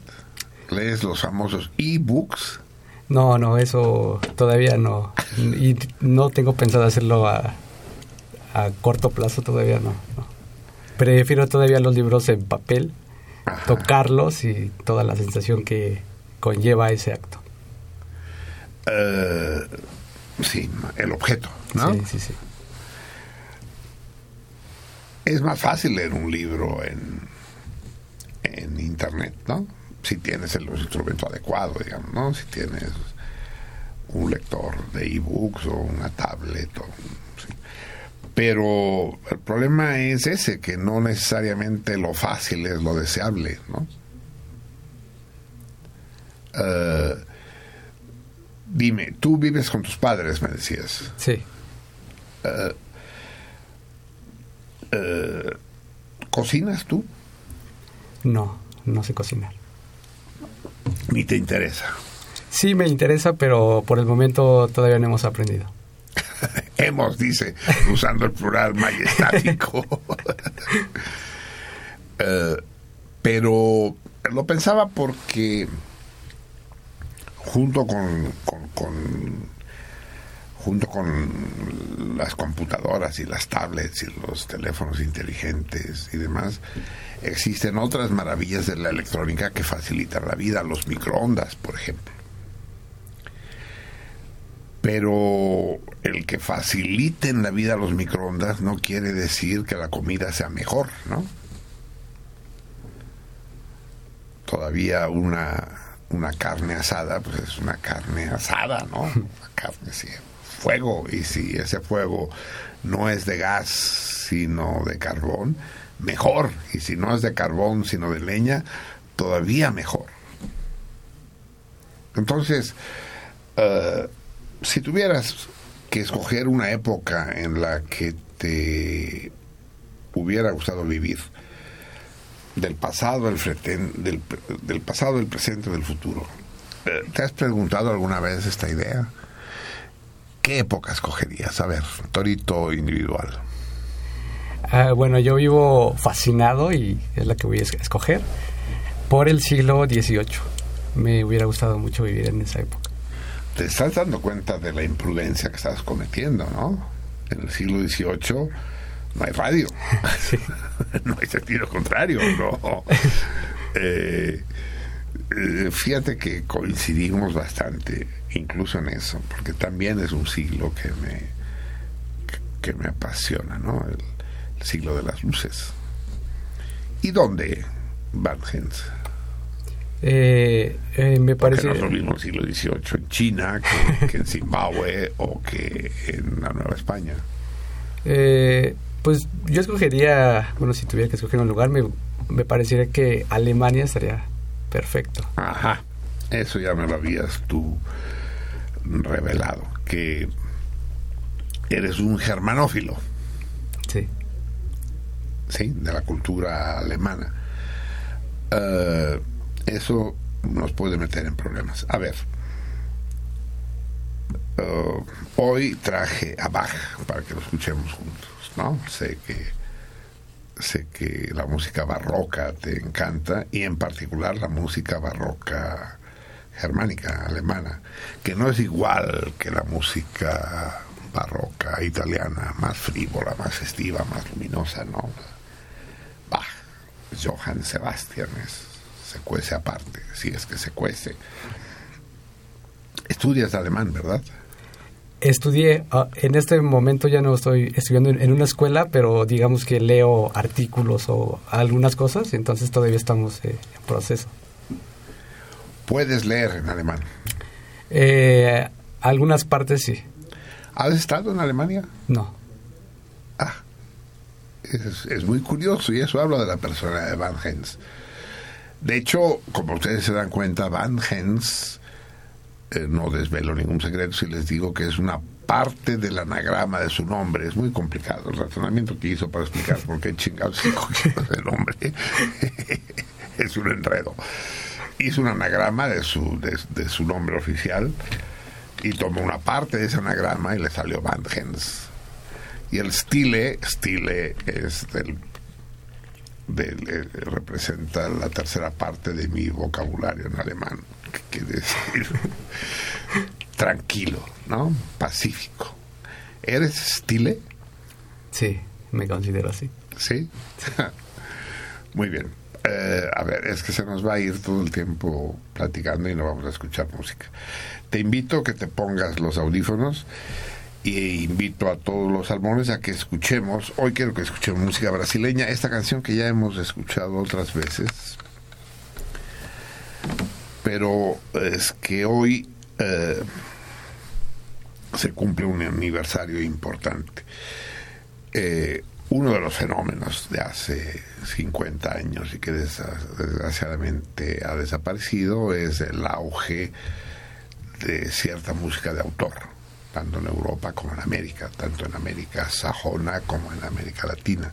¿Lees los famosos e-books? No, no, eso todavía no. Y no tengo pensado hacerlo a, a corto plazo, todavía no, no. Prefiero todavía los libros en papel, Ajá. tocarlos y toda la sensación que conlleva ese acto. Eh, sí, el objeto, ¿no? Sí, sí, sí. Es más fácil leer un libro en, en internet, ¿no? Si tienes el instrumento adecuado, digamos, ¿no? Si tienes un lector de ebooks o una tablet. O. Pero el problema es ese, que no necesariamente lo fácil es lo deseable, ¿no? Eh, dime, tú vives con tus padres, me decías. Sí. Eh, ¿Cocinas tú? No, no sé cocinar. Ni te interesa. Sí me interesa, pero por el momento todavía no hemos aprendido. [LAUGHS] Hemos, dice, usando el plural majestático. [LAUGHS] Eh, pero lo pensaba porque junto con, con- con- junto con las computadoras y las tablets y los teléfonos inteligentes y demás, existen otras maravillas de la electrónica que facilitan la vida, los microondas, por ejemplo. Pero el que faciliten la vida a los microondas no quiere decir que la comida sea mejor, ¿no? Todavía una, una carne asada, pues es una carne asada, ¿no? [LAUGHS] Una carne sí, fuego, y si ese fuego no es de gas, sino de carbón, mejor. Y si no es de carbón, sino de leña, todavía mejor. Entonces, eh, si tuvieras que escoger una época en la que te hubiera gustado vivir, del pasado, el freten- del, del pasado, el presente, del futuro, eh, ¿te has preguntado alguna vez esta idea? ¿Qué época escogerías? A ver, torito individual. Ah, bueno, yo vivo fascinado y es la que voy a es- escoger por el siglo XVIII. Me hubiera gustado mucho vivir en esa época. Te estás dando cuenta de la imprudencia que estás cometiendo, ¿no? En el siglo XVIII no hay radio. [LAUGHS] no hay sentido contrario, no. [LAUGHS] Eh, eh, fíjate que coincidimos bastante, incluso en eso, porque también es un siglo que me, que me apasiona, ¿no? El, el siglo de las luces. ¿Y dónde, Van Hens? Eh, eh, me Porque parece... no es lo mismo el siglo XVIII en China que, que en Zimbabue o que en la Nueva España. Eh, pues yo escogería, bueno, si tuviera que escoger un lugar, me, me parecería que Alemania estaría perfecto. Ajá, eso ya me lo habías tú revelado, que eres un germanófilo, Sí. ¿sí? De la cultura alemana. Eh, eso nos puede meter en problemas. A ver, eh, hoy traje a Bach para que lo escuchemos juntos, ¿no? Sé que sé que la música barroca te encanta y en particular la música barroca germánica, alemana, que no es igual que la música barroca italiana, más frívola, más festiva, más luminosa, ¿no? Bach, Johann Sebastian es, se cuece aparte, si es que se cuece. Estudias alemán, ¿verdad? Estudié, ah, en este momento ya no estoy estudiando en, una escuela, pero digamos que leo artículos o algunas cosas, entonces todavía estamos eh, en proceso. Puedes leer en alemán. Eh, algunas partes sí, ¿Has estado en Alemania? no. Ah, es, es muy curioso y eso habla de la persona de Van Hens. De hecho, como ustedes se dan cuenta, Van Hens, eh, no desvelo ningún secreto si les digo que es una parte del anagrama de su nombre. Es muy complicado el razonamiento que hizo para explicar por qué chingados dijo que ese nombre. [LAUGHS] es un enredo. Hizo un anagrama de su, de, de su nombre oficial y tomó una parte de ese anagrama y le salió Van Hens. Y el stile, stile es del, eh, representa la tercera parte de mi vocabulario en alemán, que quiere decir [LAUGHS] tranquilo, ¿no? Pacífico. ¿Eres stile? Sí, me considero así. ¿Sí? [LAUGHS] Muy bien. Eh, a ver, es que se nos va a ir todo el tiempo platicando y no vamos a escuchar música. Te invito a que te pongas los audífonos invito a todos los salmones a que escuchemos, hoy quiero que escuchemos música brasileña, esta canción que ya hemos escuchado otras veces, pero es que hoy eh, se cumple un aniversario importante. Eh, uno de los fenómenos de hace 50 años y que desgraciadamente ha desaparecido es el auge de cierta música de autor, tanto en Europa como en América, tanto en América sajona como en América Latina.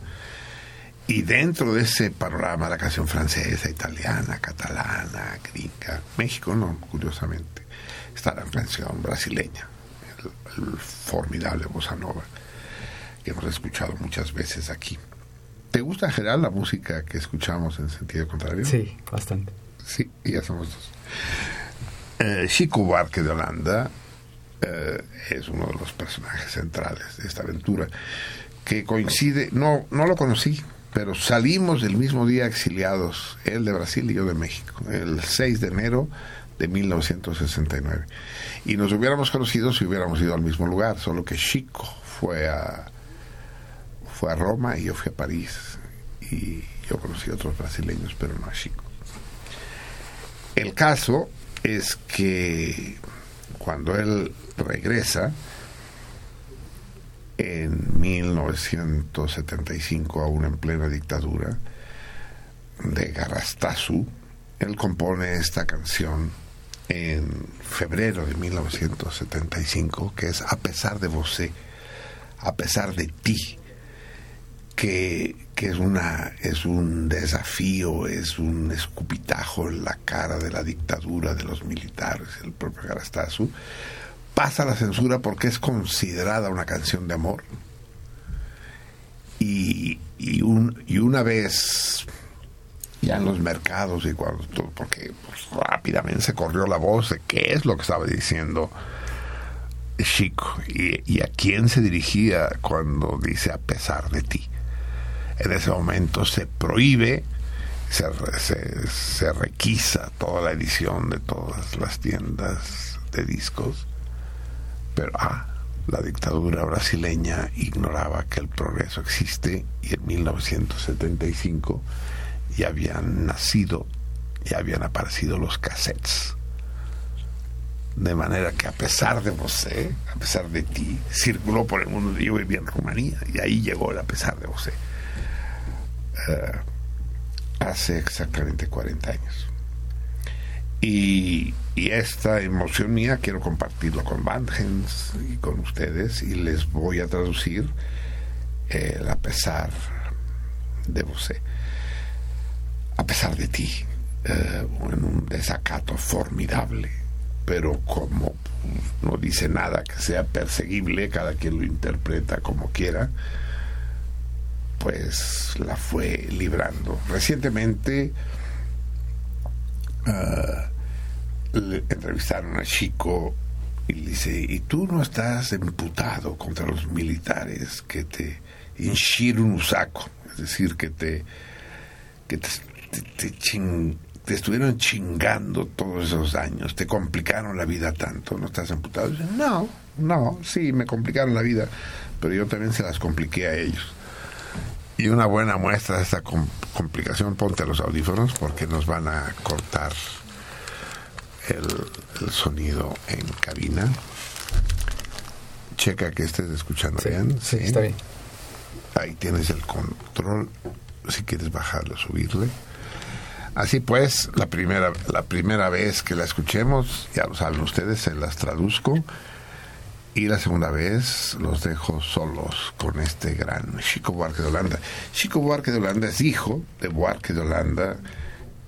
Y dentro de ese panorama, la canción francesa, italiana, catalana, gringa, México no, curiosamente, está la canción brasileña, el, el formidable bossa nova que hemos escuchado muchas veces aquí. ¿Te gusta en general la música que escuchamos en sentido contrario? Sí, bastante. Sí, ya somos dos. Eh, Chico Buarque de Holanda eh, es uno de los personajes centrales de esta aventura, que coincide, no, no lo conocí, pero salimos el mismo día exiliados, él de Brasil y yo de México, el 6 de enero de 1969. Y nos hubiéramos conocido si hubiéramos ido al mismo lugar, solo que Chico fue a, fue a Roma y yo fui a París. Y yo conocí a otros brasileños, pero no a Chico. El caso es que cuando él regresa en 1975, aún en plena dictadura de Garrastazu, él compone esta canción en febrero de 1975, que es A pesar de vosé, a pesar de ti, que, que es, una, es un desafío, es un escupitajo en la cara de la dictadura de los militares, el propio Garastazu, pasa la censura porque es considerada una canción de amor. Y, y, un, y una vez ya en los mercados y cuando porque pues, rápidamente se corrió la voz de qué es lo que estaba diciendo Chico y, a quién se dirigía cuando dice a pesar de ti en ese momento se prohíbe, se, se, requisa toda la edición de todas las tiendas de discos, pero ah, la dictadura brasileña ignoraba que el progreso existe y en 1975 ya habían nacido ya habían aparecido los cassettes. De manera que a pesar de José, a pesar de ti, circuló por el mundo. Yo vivía en Rumanía y ahí llegó el a pesar de José. Eh, hace exactamente 40 años. Y, esta emoción mía quiero compartirlo con Vangens y con ustedes y les voy a traducir el a pesar de José. A pesar de ti, eh, en un desacato formidable, pero como no dice nada que sea perseguible, cada quien lo interpreta como quiera, pues la fue librando. Recientemente uh, le entrevistaron a Chico y le dice, ¿y tú no estás imputado contra los militares que te hinchieron un saco? Es decir, que te, que te, ching, te, estuvieron chingando todos esos años, te complicaron la vida tanto, ¿no estás imputado? Dice, no, no, sí, me complicaron la vida, pero yo también se las compliqué a ellos. Y una buena muestra de esta complicación, ponte los audífonos porque nos van a cortar el, el sonido en cabina. Checa que estés escuchando Sí, bien. sí, está bien. Ahí tienes el control, si quieres bajarle, subirle. Así pues, la primera, la primera vez que la escuchemos, ya lo saben ustedes, se las traduzco. Y la segunda vez los dejo solos con este gran Chico Buarque de Holanda. Chico Buarque de Holanda es hijo de Buarque de Holanda,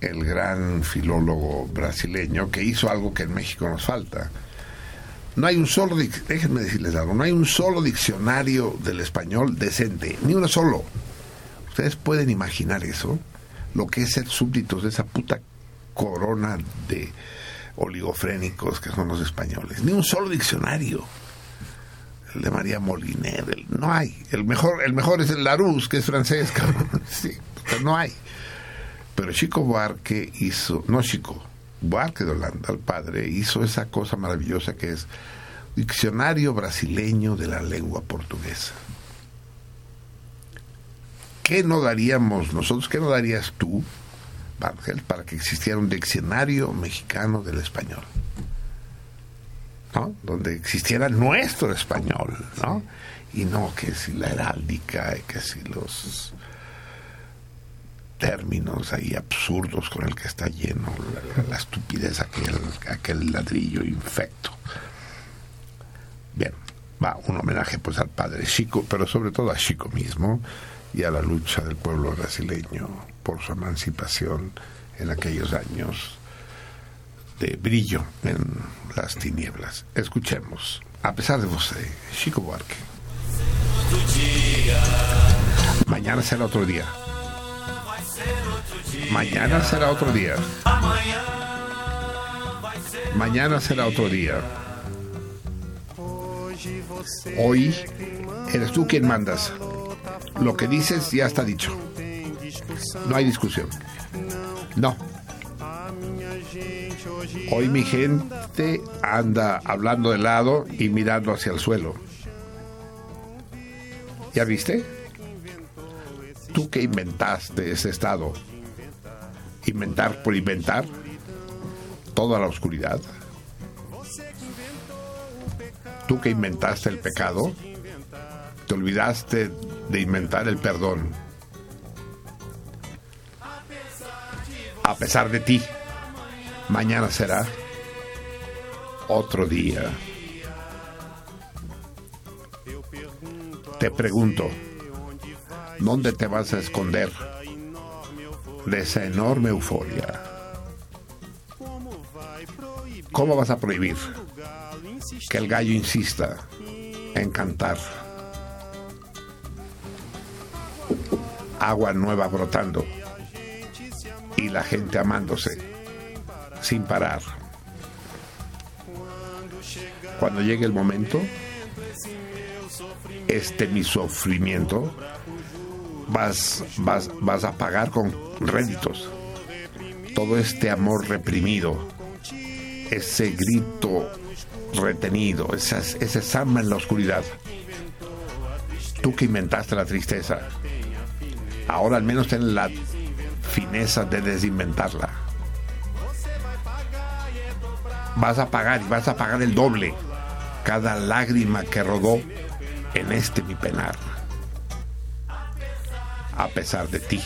el gran filólogo brasileño que hizo algo que en México nos falta. No hay un solo, déjenme decirles algo, no hay un solo diccionario del español decente, ni uno solo. Ustedes pueden imaginar eso, lo que es ser súbditos de esa puta corona de oligofrénicos que son los españoles. Ni un solo diccionario el de María Moliner, el, no hay. El mejor, el mejor es el Larousse, que es francés. [LAUGHS] Sí, pero no hay. Pero Chico Buarque hizo, no Chico, Buarque de Holanda, el padre, hizo esa cosa maravillosa que es Diccionario Brasileño de la Lengua Portuguesa. ¿Qué no daríamos nosotros, qué no darías tú, Ángel, para que existiera un diccionario mexicano del español? ¿no? donde existiera nuestro español, ¿no? Y no que si la heráldica, que si los términos ahí absurdos con el que está lleno la, estupidez, aquel, aquel ladrillo infecto. Bien, va un homenaje pues al padre Chico, pero sobre todo a Chico mismo y a la lucha del pueblo brasileño por su emancipación en aquellos años de brillo en las tinieblas. Escuchemos, a pesar de você, Chico Buarque. Mañana será otro día. Mañana será otro día. Mañana será otro día. Hoy eres tú quien mandas. Lo que dices ya está dicho. No hay discusión. No. Hoy mi gente anda hablando de lado y mirando hacia el suelo. ¿Ya viste? Tú que inventaste ese estado. Inventar por inventar toda la oscuridad. Tú que inventaste el pecado, te olvidaste de inventar el perdón. A pesar de ti mañana será otro día. Te pregunto, ¿dónde te vas a esconder de esa enorme euforia? ¿Cómo vas a prohibir que el gallo insista en cantar? Agua nueva brotando y la gente amándose sin parar. Cuando llegue el momento, este mi sufrimiento vas, vas, vas a pagar con réditos. Todo este amor reprimido, ese grito retenido, esa, ese samba en la oscuridad. Tú que inventaste la tristeza, ahora al menos ten la fineza de desinventarla vas a pagar y vas a pagar el doble cada lágrima que rodó en este mi penar. A pesar de ti,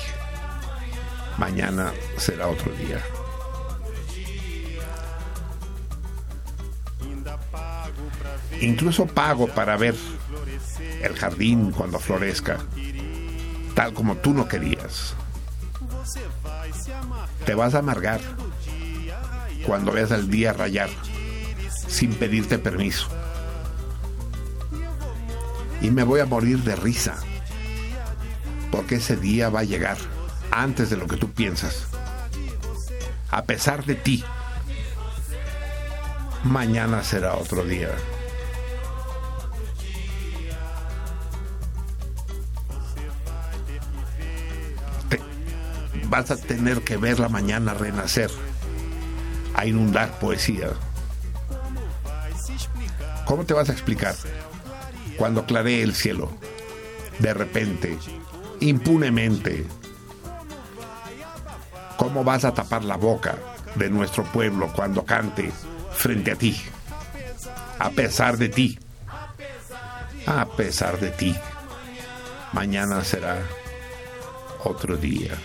mañana será otro día. Incluso pago para ver el jardín cuando florezca, tal como tú no querías. Te vas a amargar cuando veas el día rayar sin pedirte permiso. Y me voy a morir de risa, porque ese día va a llegar antes de lo que tú piensas. A pesar de ti, mañana será otro día. vas a tener que ver la mañana renacer, a inundar poesía. ¿Cómo te vas a explicar cuando claree el cielo? De repente, impunemente. ¿Cómo vas a tapar la boca de nuestro pueblo cuando cante frente a ti? A pesar de ti. A pesar de ti. Mañana será otro día.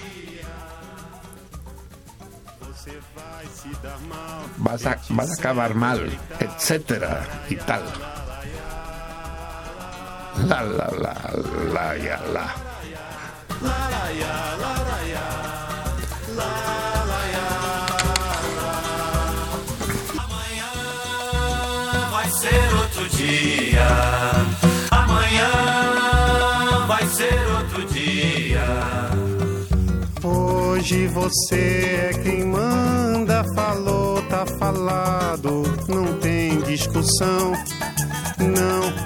vas a, vas a acabar mal, etcétera y tal. La la la la ya la. Amanhã Hoje você é quem manda, falou, tá falado, não tem discussão, não.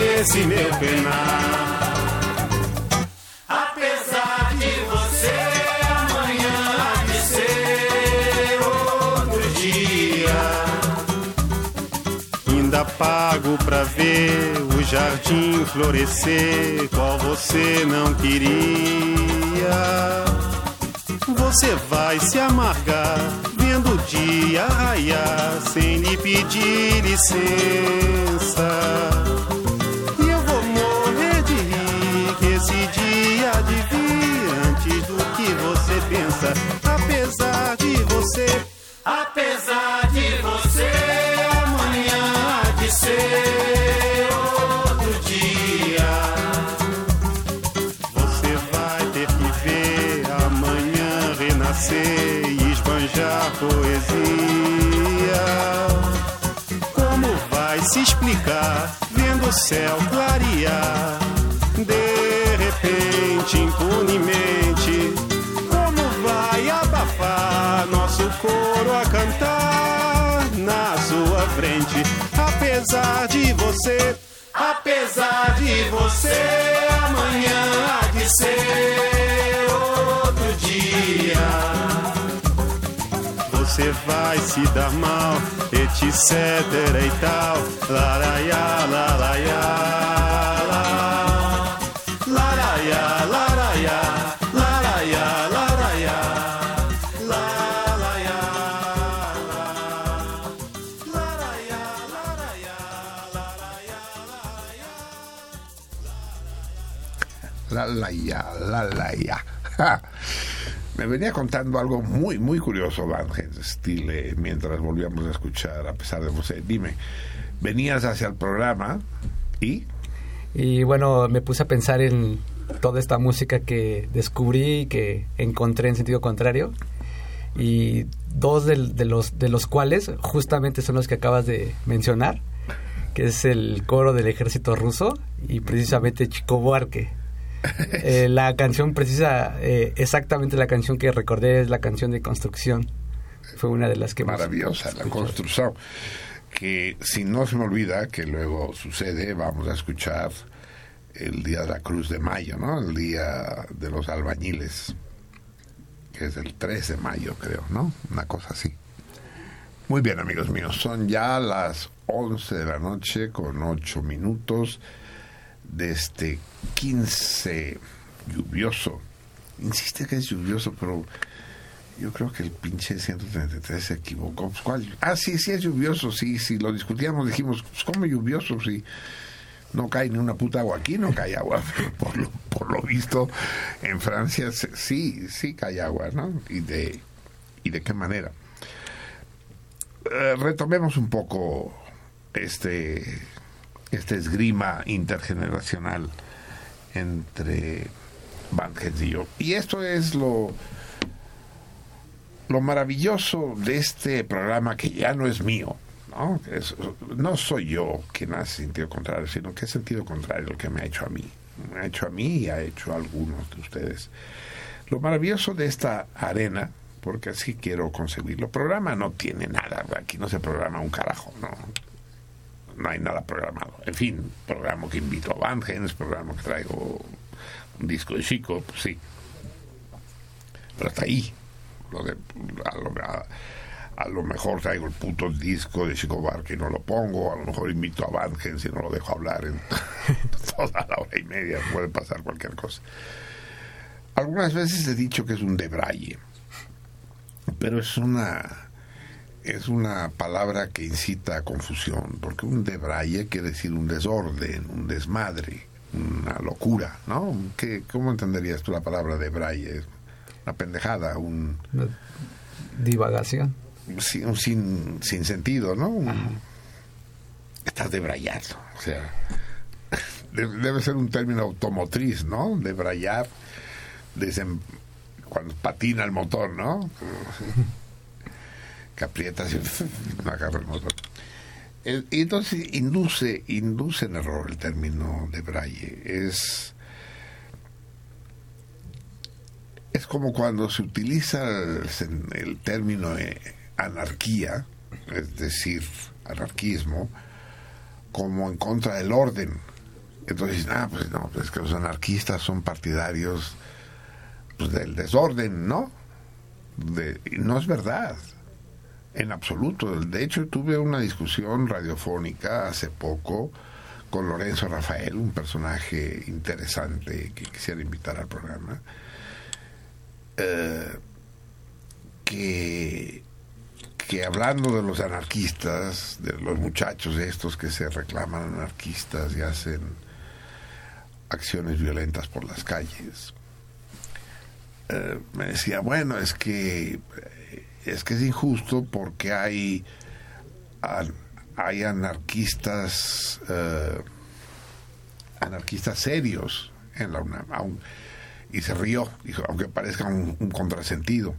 nesse meu penar. Apesar de você, amanhã de ser outro dia. Ainda pago pra ver o jardim florescer, qual você não queria. Você vai se amargar vendo o dia raiar sem lhe pedir licença. De vir antes do que você pensa. Apesar de você, Apesar de você, amanhã há de ser outro dia. você vai ter que ver amanhã renascer e esbanjar poesia. Como vai se explicar vendo o céu clarear? Apesar de você, apesar de você, amanhã há de ser outro dia. Você vai se dar mal, etc e tal. Laraiá, laraiá. La la ya, la la ya. Me venía contando algo muy, muy curioso, Van Stile, mientras volvíamos a escuchar, a pesar de José. Dime, venías hacia el programa y Y bueno, me puse a pensar en toda esta música que descubrí y que encontré en sentido contrario. Y dos del- de, los, de los cuales justamente son los que acabas de mencionar, que es el coro del ejército ruso y precisamente Chico Buarque. Eh, la canción precisa, eh, exactamente la canción que recordé es la canción de Construcción. Fue una de las que más maravillosa la escuché. construcción. Que si no se me olvida, que luego sucede, vamos a escuchar el día de la Cruz de Mayo, ¿no? El día de los albañiles, que es el 3 de mayo, creo, ¿no? Una cosa así. Muy bien, amigos míos, son ya las 11 de la noche con 8 minutos de este 15 lluvioso. Insiste que es lluvioso, pero yo creo que el pinche 133 se equivocó. Pues, ¿cuál? Ah, sí, sí es lluvioso, sí, sí, lo discutíamos, dijimos, pues, ¿cómo lluvioso? Si no cae ni una puta agua aquí, no cae agua. [LAUGHS] Por lo, por lo visto, en Francia sí, sí cae agua, ¿no? ¿Y de, y de qué manera? Eh, retomemos un poco este, este esgrima intergeneracional entre Banquets y yo. Y esto es lo, lo maravilloso de este programa que ya no es mío. ¿no? No soy yo quien hace sentido contrario, sino que es sentido contrario el que me ha hecho a mí. Me ha hecho a mí y ha hecho a algunos de ustedes. Lo maravilloso de esta arena, porque así quiero concebirlo, programa no tiene nada, aquí no se programa un carajo, no, no hay nada programado. En fin, programa que invito a Van Gens, programa que traigo un disco de Chico, pues sí. Pero hasta ahí. Lo de, a, lo, mejor traigo el puto disco de Chico Barque y no lo pongo, a lo mejor invito a Van Gens y no lo dejo hablar en [LAUGHS] toda la hora y media, puede pasar cualquier cosa. Algunas veces he dicho que es un debraye, pero es una es una palabra que incita a confusión, porque un debraye quiere decir un desorden, un desmadre, una locura, ¿no? ¿Qué, ¿Cómo entenderías tú la palabra debraye? Una pendejada, un, Una divagación. sin, un sin, sin sentido, ¿no? Un- estás debrayado, o sea, [LAUGHS] de- debe ser un término automotriz, ¿no? Debrayar, desem- cuando patina el motor, ¿no? [LAUGHS] aprietas [LAUGHS] y no agarra el motor. Y entonces induce, induce en error el término de Braille. Es, es como cuando se utiliza el, término eh, anarquía, es decir, anarquismo, como en contra del orden. Entonces, ah, pues no, pues es que los anarquistas son partidarios pues, del desorden, ¿no? No es verdad, en absoluto. De hecho, tuve una discusión radiofónica hace poco con Lorenzo Rafael, un personaje interesante que quisiera invitar al programa, eh, que, que hablando de los anarquistas, de los muchachos estos que se reclaman anarquistas y hacen acciones violentas por las calles, eh, me decía, bueno, es que es que es injusto porque hay hay anarquistas eh, anarquistas serios en la UNAM y se rió aunque parezca un, un contrasentido.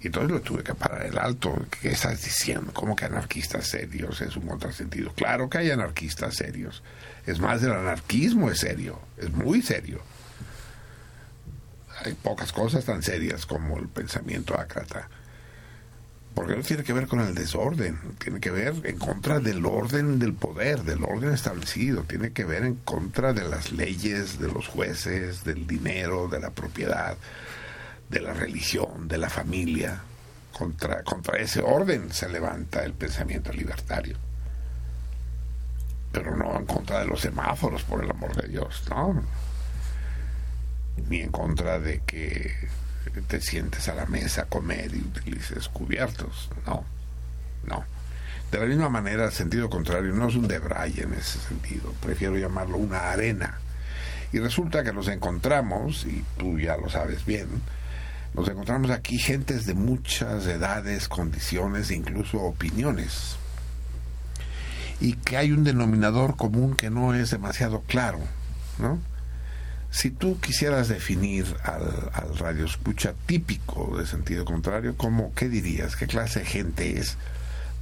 Y entonces lo tuve que parar el alto. ¿qué estás diciendo? ¿cómo que anarquistas serios es un contrasentido? claro que hay anarquistas serios. Es más el anarquismo es serio es muy serio. Hay pocas cosas tan serias como el pensamiento ácrata porque no tiene que ver con el desorden, tiene que ver en contra del orden del poder, del orden establecido, tiene que ver en contra de las leyes, de los jueces, del dinero, de la propiedad, de la religión, de la familia. contra, contra ese orden se levanta el pensamiento libertario. Pero no en contra de los semáforos, por el amor de Dios, ¿no? Ni en contra de que te sientes a la mesa a comer y utilices cubiertos, no, no. De la misma manera, sentido contrario, no es un debray en ese sentido, prefiero llamarlo una arena. Y resulta que nos encontramos, y tú ya lo sabes bien, nos encontramos aquí gentes de muchas edades, condiciones incluso opiniones. Y que hay un denominador común que no es demasiado claro, ¿no? Si tú quisieras definir al, al radio escucha típico de sentido contrario, ¿cómo, ¿qué dirías? ¿Qué clase de gente es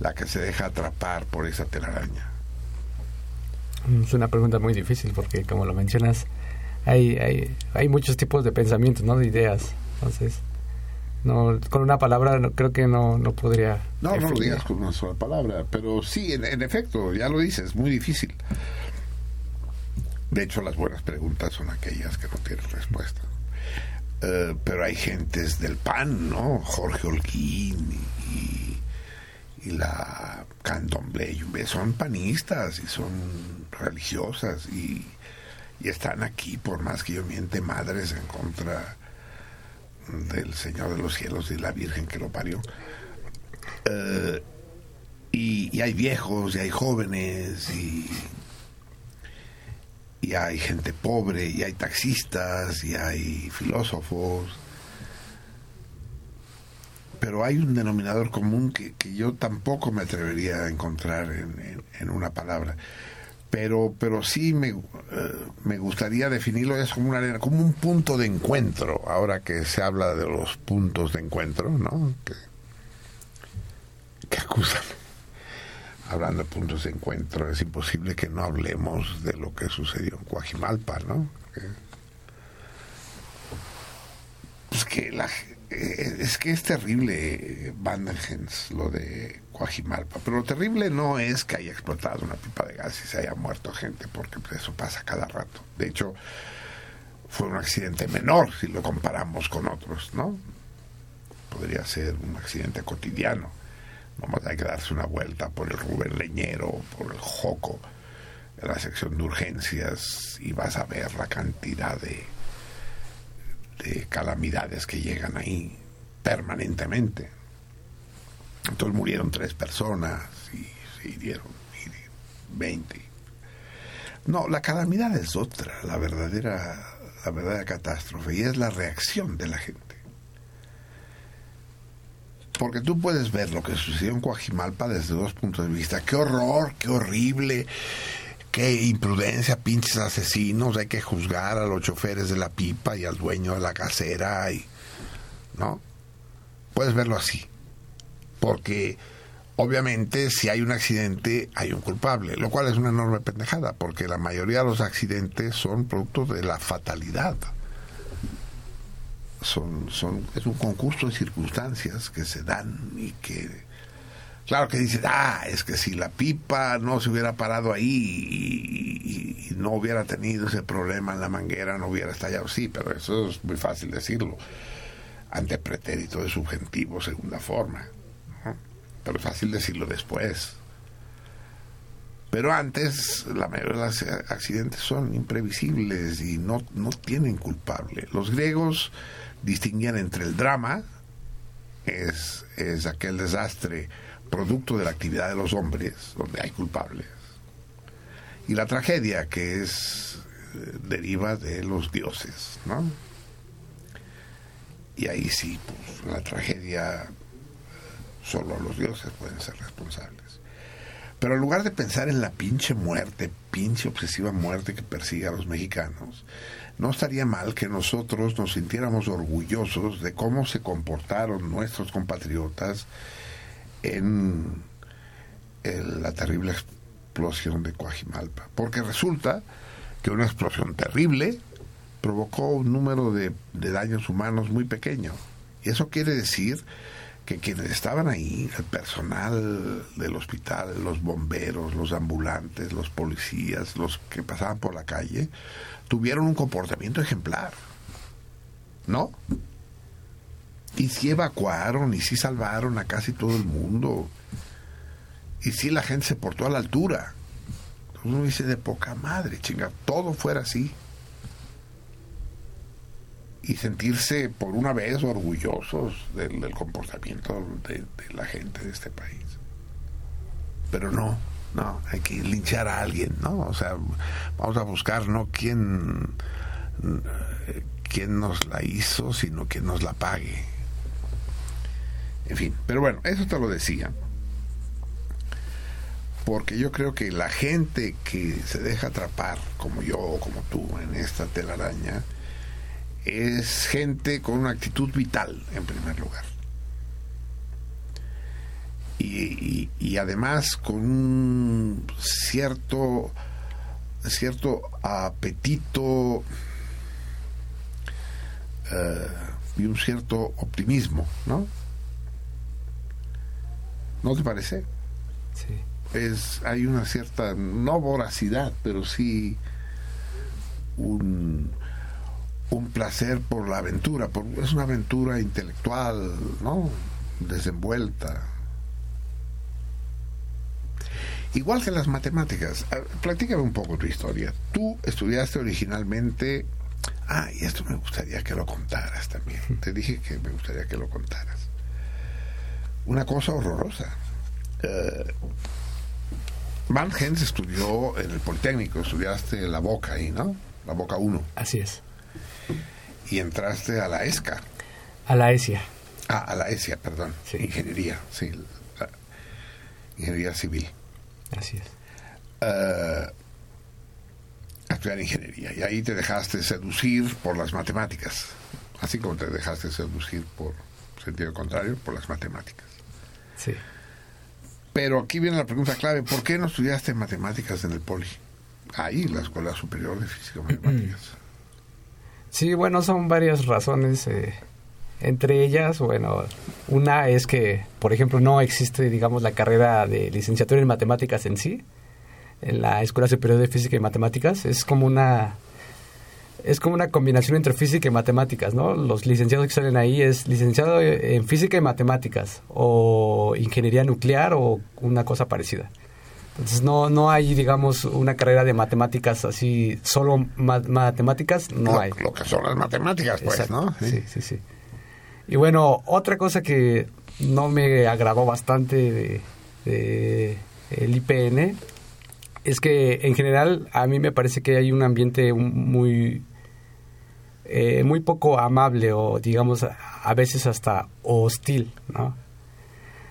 la que se deja atrapar por esa telaraña? Es una pregunta muy difícil porque, como lo mencionas, hay, hay, hay muchos tipos de pensamientos, ¿no? De ideas. Entonces, no, con una palabra no, creo que no, no podría... No, no lo digas con una sola palabra, pero sí, en, en efecto, ya lo dices, muy difícil. De hecho, las buenas preguntas son aquellas que no tienen respuesta. Eh, pero hay gentes del PAN, ¿no? Jorge Holguín y, y la Candomblé son panistas y son religiosas y, y están aquí, por más que yo miente madres en contra del Señor de los cielos y la Virgen que lo parió. Eh, y, y hay viejos, y hay jóvenes, y, y hay gente pobre, y hay taxistas, y hay filósofos. Pero hay un denominador común que, que yo tampoco me atrevería a encontrar en, en- una palabra. Pero, pero sí me, eh, me gustaría definirlo es como una como un punto de encuentro, ahora que se habla de los puntos de encuentro, ¿no? Que, que acusan. Hablando de puntos de encuentro, es imposible que no hablemos de lo que sucedió en Coajimalpa, ¿no? Pues que la, eh, es que es terrible Vandengens, lo de Coajimalpa, pero lo terrible no es que haya explotado una pipa de gas y se haya muerto gente, porque pues, eso pasa cada rato. De hecho, fue un accidente menor si lo comparamos con otros, ¿no? Podría ser un accidente cotidiano. Nomás hay que darse una vuelta por el Rubén Leñero, por el Joco, la sección de urgencias, y vas a ver la cantidad de, de calamidades que llegan ahí permanentemente. Entonces murieron tres personas y se hirieron y 20. No, la calamidad es otra, la verdadera, la verdadera catástrofe, y es la reacción de la gente. Porque tú puedes ver lo que sucedió en Coajimalpa desde dos puntos de vista. Qué horror, qué horrible, qué imprudencia, pinches asesinos. Hay que juzgar a los choferes de la pipa y al dueño de la casera. Y, ¿No? Puedes verlo así. Porque obviamente si hay un accidente hay un culpable, lo cual es una enorme pendejada, porque la mayoría de los accidentes son producto de la fatalidad son, son, es un concurso de circunstancias que se dan y que, claro que dicen, ah, es que si la pipa no se hubiera parado ahí y, no hubiera tenido ese problema en la manguera, no hubiera estallado. Sí, pero eso es muy fácil decirlo, ante pretérito de subjetivo, segunda forma. Pero es fácil decirlo después. Pero antes, la mayoría de los accidentes son imprevisibles y no, no tienen culpable. Los griegos distinguían entre el drama, es, es aquel desastre producto de la actividad de los hombres, donde hay culpables, y la tragedia, que es eh, deriva de los dioses, ¿no? Y ahí sí, pues, la tragedia, solo los dioses pueden ser responsables. Pero en lugar de pensar en la pinche muerte, pinche obsesiva muerte que persigue a los mexicanos, no estaría mal que nosotros nos sintiéramos orgullosos de cómo se comportaron nuestros compatriotas en la terrible explosión de Coajimalpa. Porque resulta que una explosión terrible provocó un número de, de daños humanos muy pequeño. Y eso quiere decir que quienes estaban ahí, el personal del hospital, los bomberos, los ambulantes, los policías, los que pasaban por la calle, tuvieron un comportamiento ejemplar. ¿No? Y sí evacuaron y sí salvaron a casi todo el mundo. Y sí la gente se portó a la altura. Uno dice de poca madre, chinga, todo fuera así. Y sentirse por una vez orgullosos del, comportamiento de la gente de este país. Pero no, no, hay que linchar a alguien, ¿no? O sea, vamos a buscar no quién, quién nos la hizo, sino quién nos la pague. En fin, pero bueno, eso te lo decía. Porque yo creo que la gente que se deja atrapar, como yo o como tú, en esta telaraña, es gente con una actitud vital, en primer lugar. Y, y- y además con un cierto, cierto apetito eh, y un cierto optimismo, ¿no? ¿No te parece? Sí. es hay una cierta no voracidad pero sí un un placer por la aventura por, es una aventura intelectual no desenvuelta igual que las matemáticas platícame un poco tu historia tú estudiaste originalmente ah y esto me gustaría que lo contaras también te dije que me gustaría que lo contaras una cosa horrorosa Eh, Van Hens estudió en el Politécnico, estudiaste la Boca ahí, ¿no? La Boca 1. Así es. Y entraste a la ESCA. A la ESIA. Ah, a la ESIA, perdón. Sí. Ingeniería, sí. la- ingeniería civil. Así es. A estudiar ingeniería. Y ahí te dejaste seducir por las matemáticas. Así como te dejaste seducir por sentido contrario, por las matemáticas. Sí. Pero aquí viene la pregunta clave, ¿por qué no estudiaste matemáticas en el Poli? Ahí, la Escuela Superior de Física y Matemáticas. Sí, bueno, son varias razones. eh, entre ellas, bueno, una es que, por ejemplo, no existe, digamos, la carrera de licenciatura en matemáticas en sí, en la Escuela Superior de Física y Matemáticas. Es como una es como una combinación entre física y matemáticas, ¿no? Los licenciados que salen ahí es licenciado en física y matemáticas o ingeniería nuclear o una cosa parecida. Entonces no no hay, digamos, una carrera de matemáticas así, solo ma- matemáticas, no lo, hay. lo que son las matemáticas, pues, Exacto. ¿no? Sí, sí, sí. Y bueno, otra cosa que no me agradó bastante de, el IPN es que en general a mí me parece que hay un ambiente muy eh, muy poco amable o digamos a, veces hasta hostil, ¿no?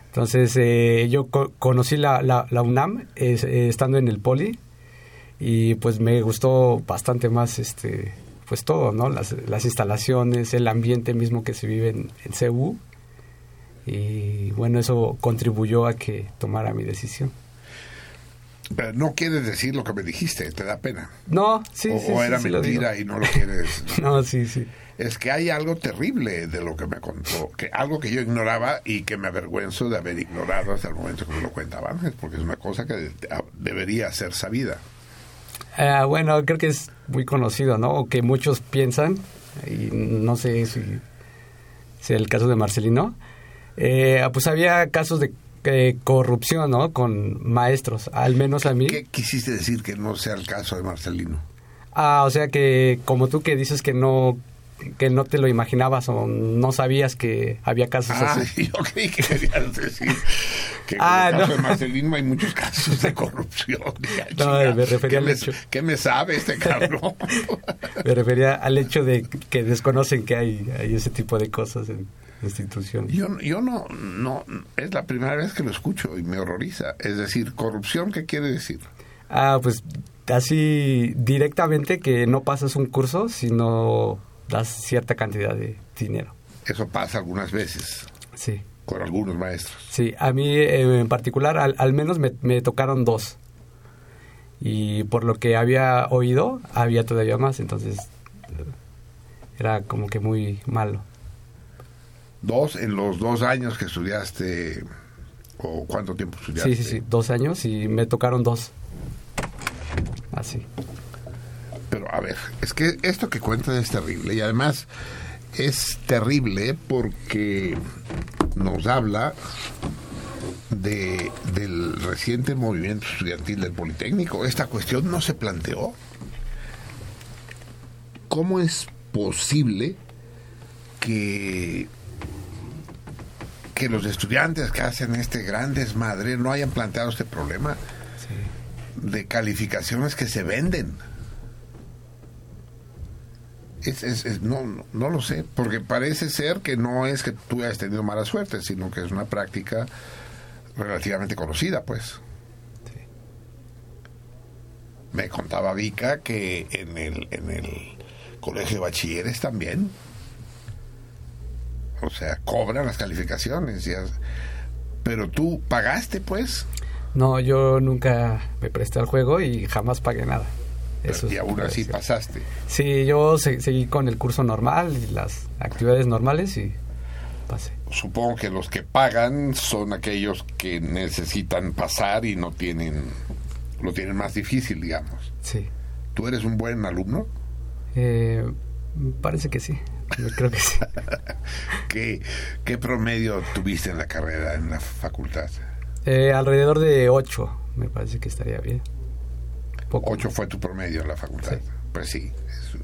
Entonces eh, yo co- conocí la, la, UNAM eh, estando en el Poli y pues me gustó bastante más este pues todo, ¿no? Las, las instalaciones, el ambiente mismo que se vive en, en CU y bueno, eso contribuyó a que tomara mi decisión. Pero no quieres decir lo que me dijiste, te da pena. No, sí, o sí, o era sí mentira y no lo quieres. [LAUGHS] No, sí, sí. Es que hay algo terrible de lo que me contó, que algo que yo ignoraba y que me avergüenzo de haber ignorado hasta el momento que me lo cuenta Ángel, porque es una cosa que de- debería ser sabida. Ah, bueno, creo que es muy conocido, ¿no? O que muchos piensan, y no sé si sea el caso de Marcelino, eh, pues había casos de eh, corrupción, ¿no? Con maestros, al menos a mí. ¿Qué quisiste decir que no sea el caso de Marcelino? Ah, o sea que como tú que dices que no que no te lo imaginabas o no sabías que había casos Ah, así. [LAUGHS] yo creí que querías decir que en Ah, el caso no. de Marcelino hay muchos casos de corrupción. [LAUGHS] [LAUGHS] Dije, "Ah, No, me refería ¿qué al me- hecho. ¿Qué me sabe este cabrón? Me refería al hecho de que desconocen que hay, hay ese tipo de cosas en instituciones. Yo, yo no, no, es la primera vez que lo escucho y me horroriza. Es decir, corrupción, ¿qué quiere decir? Ah, pues así directamente que no pasas un curso si no das cierta cantidad de dinero. Eso pasa algunas veces Sí, con algunos maestros. sí. A mí eh, en particular al, al menos me, me tocaron dos. Y por lo que había oído, había todavía más. Entonces era como que muy malo. Dos en los dos años que estudiaste, o cuánto tiempo estudiaste. Sí, sí, sí. Dos años y me tocaron dos. Así. Pero a ver, es que esto que cuentas es terrible y además es terrible porque nos habla de, del reciente movimiento estudiantil del Politécnico. Esta cuestión no se planteó. ¿Cómo es posible que, que los estudiantes que hacen este gran desmadre no hayan planteado este problema de calificaciones que se venden? Es, es- es- no, no, lo sé, porque parece ser que no es que tú hayas tenido mala suerte, sino que es una práctica relativamente conocida, pues. Me contaba Vika que en el, en el colegio de bachilleres también. O sea, cobran las calificaciones. Pero tú pagaste, pues. No, yo nunca me presté al juego y jamás pagué nada. Eso y aún así decía. pasaste. Sí, yo se- seguí con el curso normal y las actividades normales y pasé. Supongo que los que pagan son aquellos que necesitan pasar y no tienen, lo tienen más difícil, digamos. Sí. ¿Tú eres un buen alumno? Eh, parece que sí. Yo creo que sí. [LAUGHS] ¿Qué, ¿Qué promedio tuviste en la carrera, en la facultad? Eh, alrededor de 8, me parece que estaría bien. Poco. Ocho fue tu promedio en la facultad. Sí. Pues sí, es, es-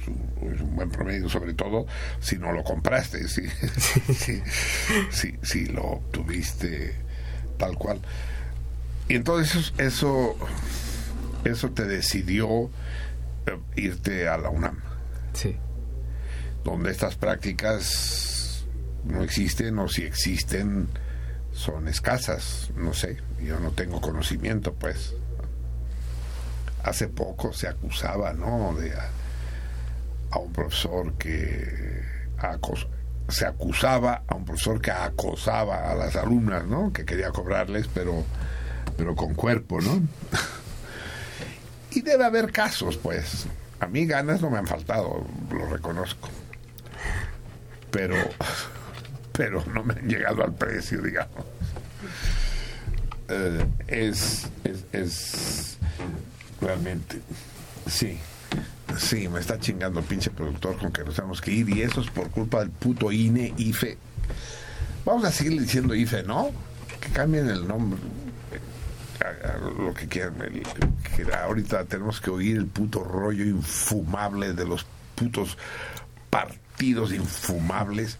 es un, es un buen promedio, sobre todo si no lo compraste, si, si, si, si lo obtuviste tal cual. Y entonces eso, eso te decidió eh, irte a la UNAM, Sí. donde estas prácticas no existen o si existen son escasas, no sé, yo no tengo conocimiento pues hace poco se acusaba, ¿no? De a, un profesor que acos- se acusaba a un profesor que acosaba a las alumnas, ¿no? Que quería cobrarles, pero pero con cuerpo, ¿no? [LAUGHS] y debe haber casos, pues. A mí ganas no me han faltado, lo reconozco. Pero [LAUGHS] pero no me han llegado al precio, digamos. Eh, es, es, es realmente, sí, sí, me está chingando el pinche productor con que nos tenemos que ir y eso es por culpa del puto INE, IFE. Vamos a seguir diciendo IFE, ¿no? Que cambien el nombre, a- a lo que quieran. el- que ahorita tenemos que oír el puto rollo infumable de los putos partidos infumables.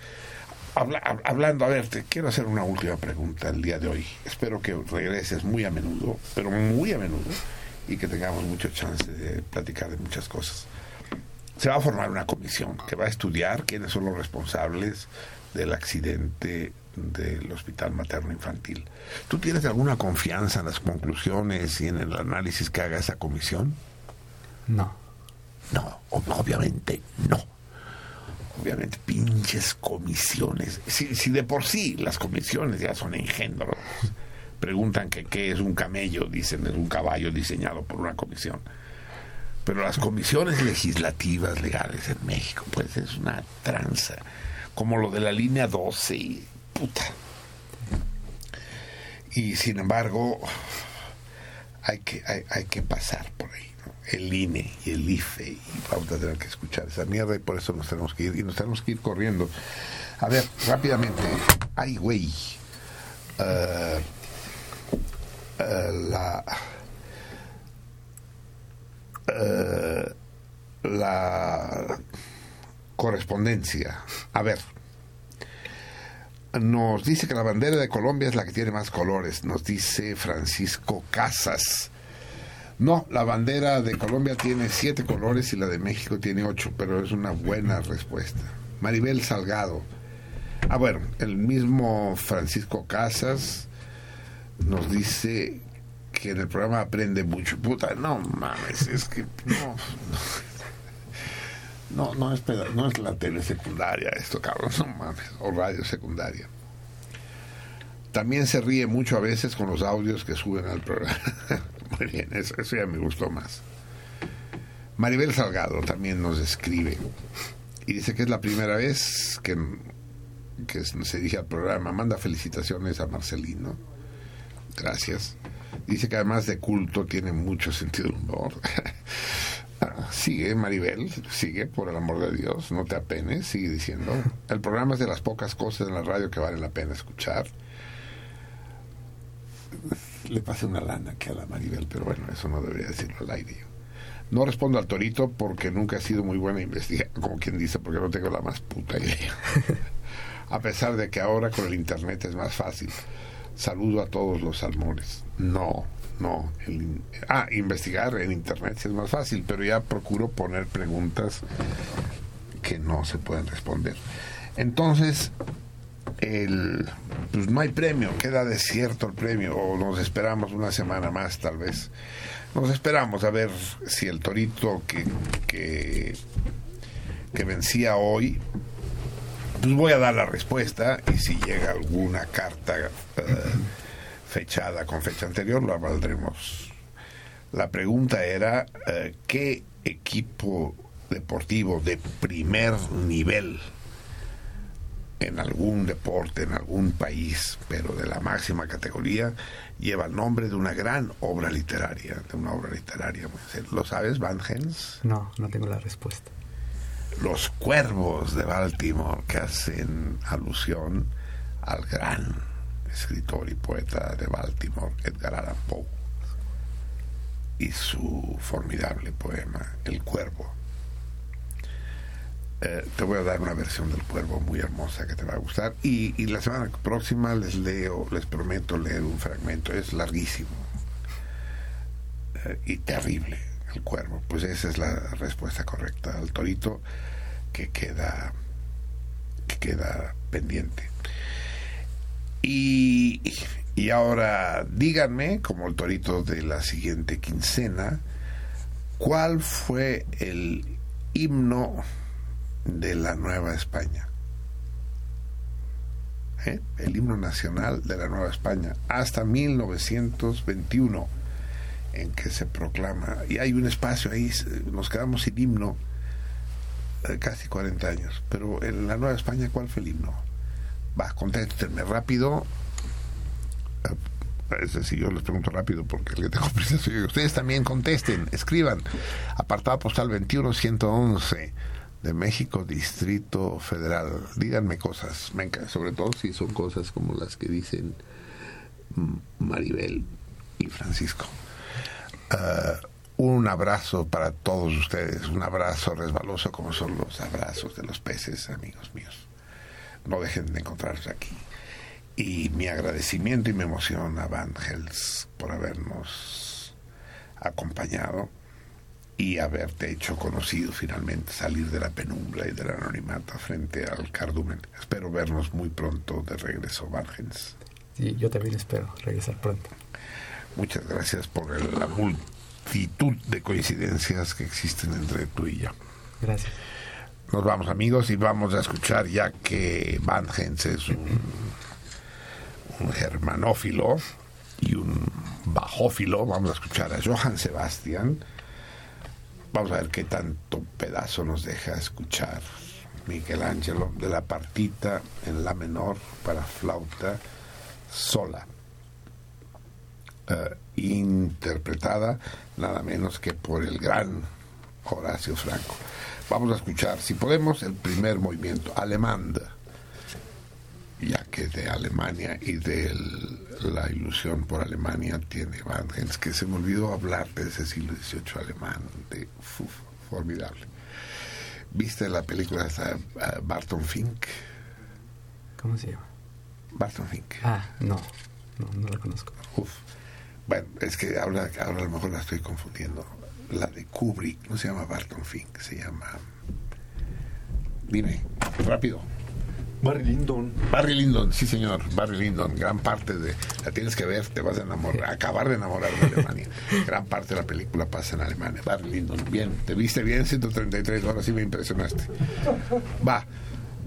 Habla- hab- hablando, a ver, te quiero hacer una última pregunta el día de hoy. Espero que regreses muy a menudo, pero muy a menudo, y que tengamos mucho chance de platicar de muchas cosas. Se va a formar una comisión que va a estudiar quiénes son los responsables del accidente del Hospital Materno Infantil. ¿Tú tienes alguna confianza en las conclusiones y en el análisis que haga esa comisión? No. No, ob- obviamente no. Obviamente, pinches comisiones. Si, si de por sí las comisiones ya son engendros. Preguntan que qué es un camello, dicen es un caballo diseñado por una comisión. Pero las comisiones legislativas legales en México, pues es una tranza. Como lo de la línea 12 y puta. Y sin embargo, hay que, hay, que pasar por ahí. ¿no? El INE y el IFE, y vamos a tener que escuchar esa mierda y por eso nos tenemos que ir, y nos tenemos que ir corriendo. A ver, rápidamente. Ay, güey. Eh, la. eh, la correspondencia. A ver. Nos dice que la bandera de Colombia es la que tiene más colores. Nos dice Francisco Casas. No, la bandera de Colombia tiene siete colores y la de México tiene ocho, pero es una buena respuesta. Maribel Salgado. Ah, bueno, el mismo Francisco Casas nos dice que en el programa aprende mucho. Puta, no mames, es que no. No, no es, no es la tele secundaria esto, cabrón, no mames, o radio secundaria. También se ríe mucho a veces con los audios que suben al programa. [LAUGHS] Muy bien, eso, eso ya me gustó más. Maribel Salgado también nos escribe y dice que es la primera vez que, que se dirige al programa. Manda felicitaciones a Marcelino. Gracias. Dice que además de culto tiene mucho sentido del humor. [LAUGHS] Ah, Sigue, Maribel, sigue, por el amor de Dios, no te apenes, sigue diciendo. El programa es de las pocas cosas en la radio que vale la pena escuchar. Le pasé una lana que a la Maribel, pero bueno, eso no debería decirlo al aire. No respondo al torito porque nunca he sido muy buena investigando, como quien dice, porque no tengo la más puta idea. [LAUGHS] a pesar de que ahora con el internet es más fácil. Saludo a todos los salmones. No, no. ah, investigar en internet sí es más fácil, pero ya procuro poner preguntas que no se pueden responder. Entonces, el, pues no hay premio, queda desierto el premio, o nos esperamos una semana más tal vez. Nos esperamos a ver si el torito que, que, que vencía hoy, pues voy a dar la respuesta y si llega alguna carta eh, fechada con fecha anterior, la valdremos. La pregunta era, eh, ¿qué equipo deportivo de primer nivel en algún deporte, en algún país, pero de la máxima categoría, lleva el nombre de una gran obra literaria, de una obra literaria. ¿Lo sabes, Van Hens? No, no tengo la respuesta. Los Cuervos de Baltimore, que hacen alusión al gran escritor y poeta de Baltimore, Edgar Allan Poe, y su formidable poema, El Cuervo. Eh, te voy a dar una versión del cuervo muy hermosa que te va a gustar. Y, la semana próxima les leo, les prometo leer un fragmento. Es larguísimo eh, y terrible cuervo. Pues esa es la respuesta correcta al torito que queda, que queda pendiente. Y, y ahora díganme, como el torito de la siguiente quincena, ¿cuál fue el himno de la Nueva España. ¿Eh? El himno nacional de la Nueva España, hasta 1921, en que se proclama, y hay un espacio ahí, nos quedamos sin himno eh, casi 40 años, pero en la Nueva España, ¿cuál fue el himno? Va, contéstenme rápido. Es decir, yo les pregunto rápido porque que tengo prisa. Ustedes también contesten, escriban. Apartado postal 21111 de México, Distrito Federal. Díganme cosas, sobre todo si son cosas como las que dicen Maribel y Francisco. Uh, un abrazo para todos ustedes, un abrazo resbaloso como son los abrazos de los peces, amigos míos. No dejen de encontrarse aquí. Y mi agradecimiento y mi emoción a Van Hels por habernos acompañado y haberte hecho conocido finalmente, salir de la penumbra y del anonimato frente al cardumen. Espero vernos muy pronto de regreso, Vargens. Sí, yo también espero regresar pronto. Muchas gracias por la multitud de coincidencias que existen entre tú y yo. Gracias. Nos vamos amigos y vamos a escuchar ya que Van Hens es un, un germanófilo y un bajófilo, vamos a escuchar a Johann Sebastian Vamos a ver qué tanto pedazo nos deja escuchar Miguel Ángelo de la partita en la menor para flauta sola, uh, interpretada nada menos que por el gran Horacio Franco. Vamos a escuchar, si podemos, el primer movimiento, alemán, ya que de Alemania y de la ilusión por Alemania tiene Van Hens, que se me olvidó hablar de ese siglo XVIII alemán, de uf, formidable. ¿Viste la película de uh, Barton Fink? ¿Cómo se llama? Barton Fink. Ah, no, no, no la conozco. Uf. Bueno, es que ahora, ahora a lo mejor la estoy confundiendo. La de Kubrick no se llama Barton Fink, se llama. Dime, rápido. Barry Lyndon. Barry Lyndon, sí señor, Barry Lyndon, gran parte de, la tienes que ver, te vas a enamorar, acabar de enamorar de Alemania. [LAUGHS] gran parte de la película pasa en Alemania. Barry Lyndon, bien, te viste bien, 133 horas, sí me impresionaste. Va,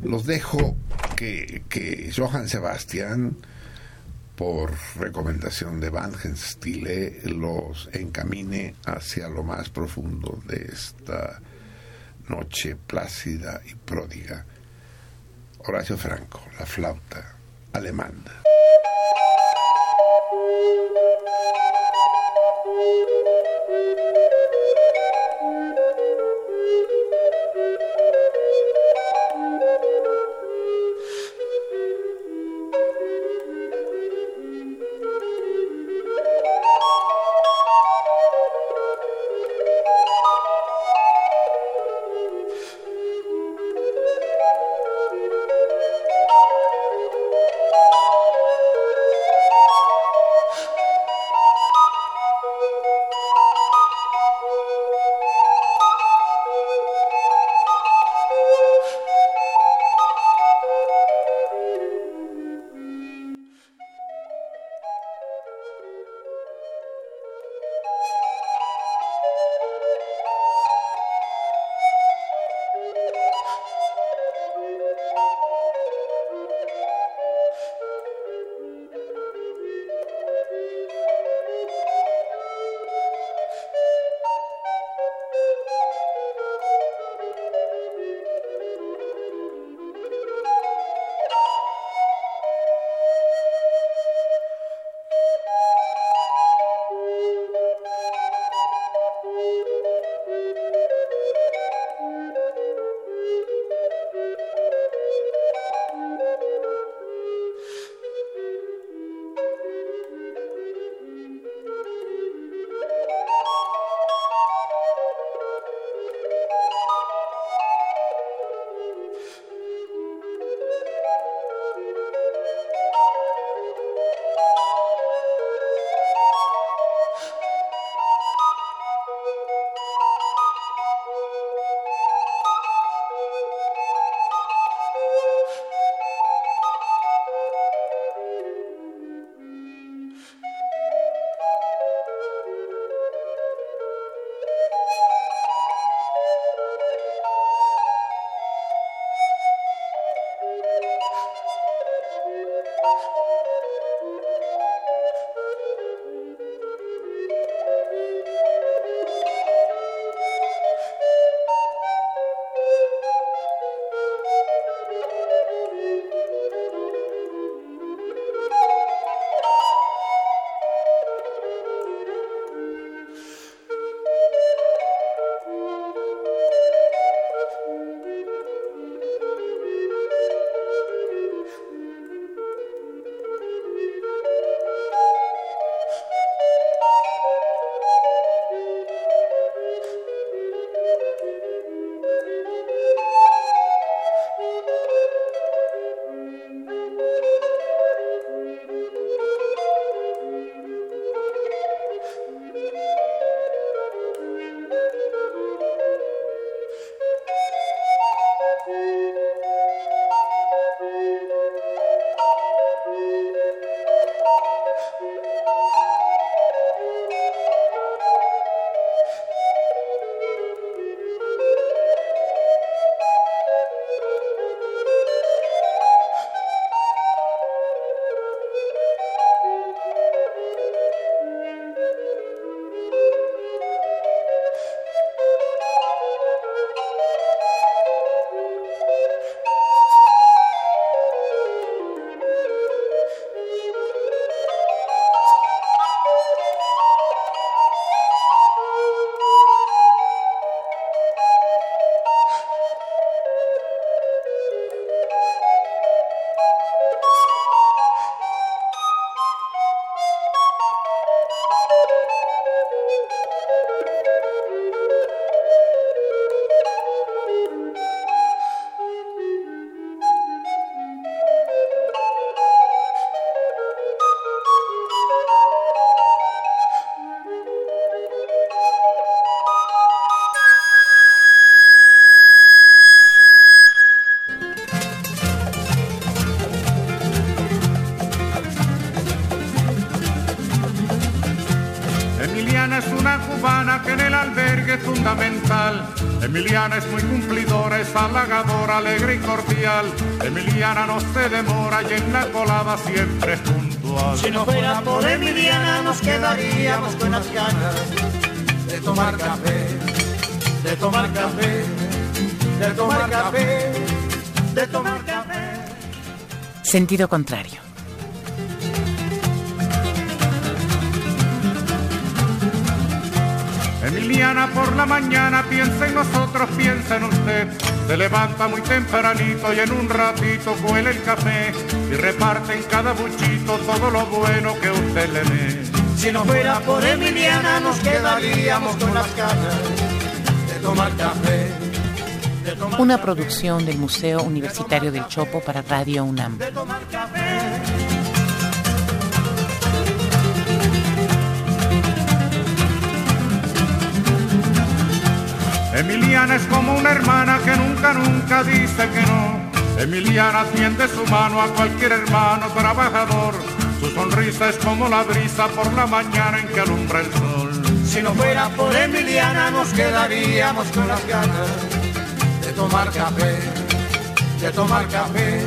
los dejo que, que Johann Sebastian, por recomendación de Van los encamine hacia lo más profundo de esta noche plácida y pródiga. Horacio Franco, la flauta alemana. Ganas de tomar café, de tomar café, de tomar café, de tomar café. Sentido contrario. Emiliana por la mañana piensa en nosotros, piensa en usted. Se levanta muy tempranito y en un ratito cuela el café y reparte en cada buchito todo lo bueno que usted le dé. Si no fuera por Emiliana nos quedaríamos con las ganas de tomar café, de tomar Una café, producción del Museo Universitario del Chopo para Radio UNAM. de tomar café. Emiliana es como una hermana que nunca, nunca dice que no. Emiliana tiende su mano a cualquier hermano trabajador. Su sonrisa es como la brisa por la mañana en que alumbra el sol. Si no fuera por Emiliana nos quedaríamos con las ganas de tomar café, de tomar café,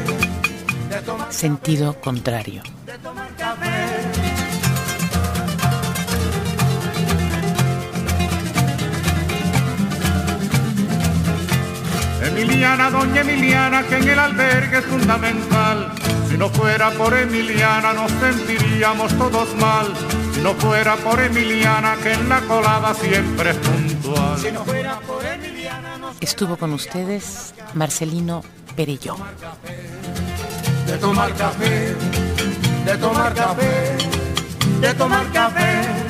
de tomar, Sentido contrario. de tomar café. Emiliana, doña Emiliana, que en el albergue es fundamental. Si no fuera por Emiliana nos sentiríamos todos mal. Si no fuera por Emiliana, que en la colada siempre es puntual. Si no fuera por Emiliana nos Estuvo con ustedes Marcelino Perelló. de tomar café, de tomar café, de tomar café.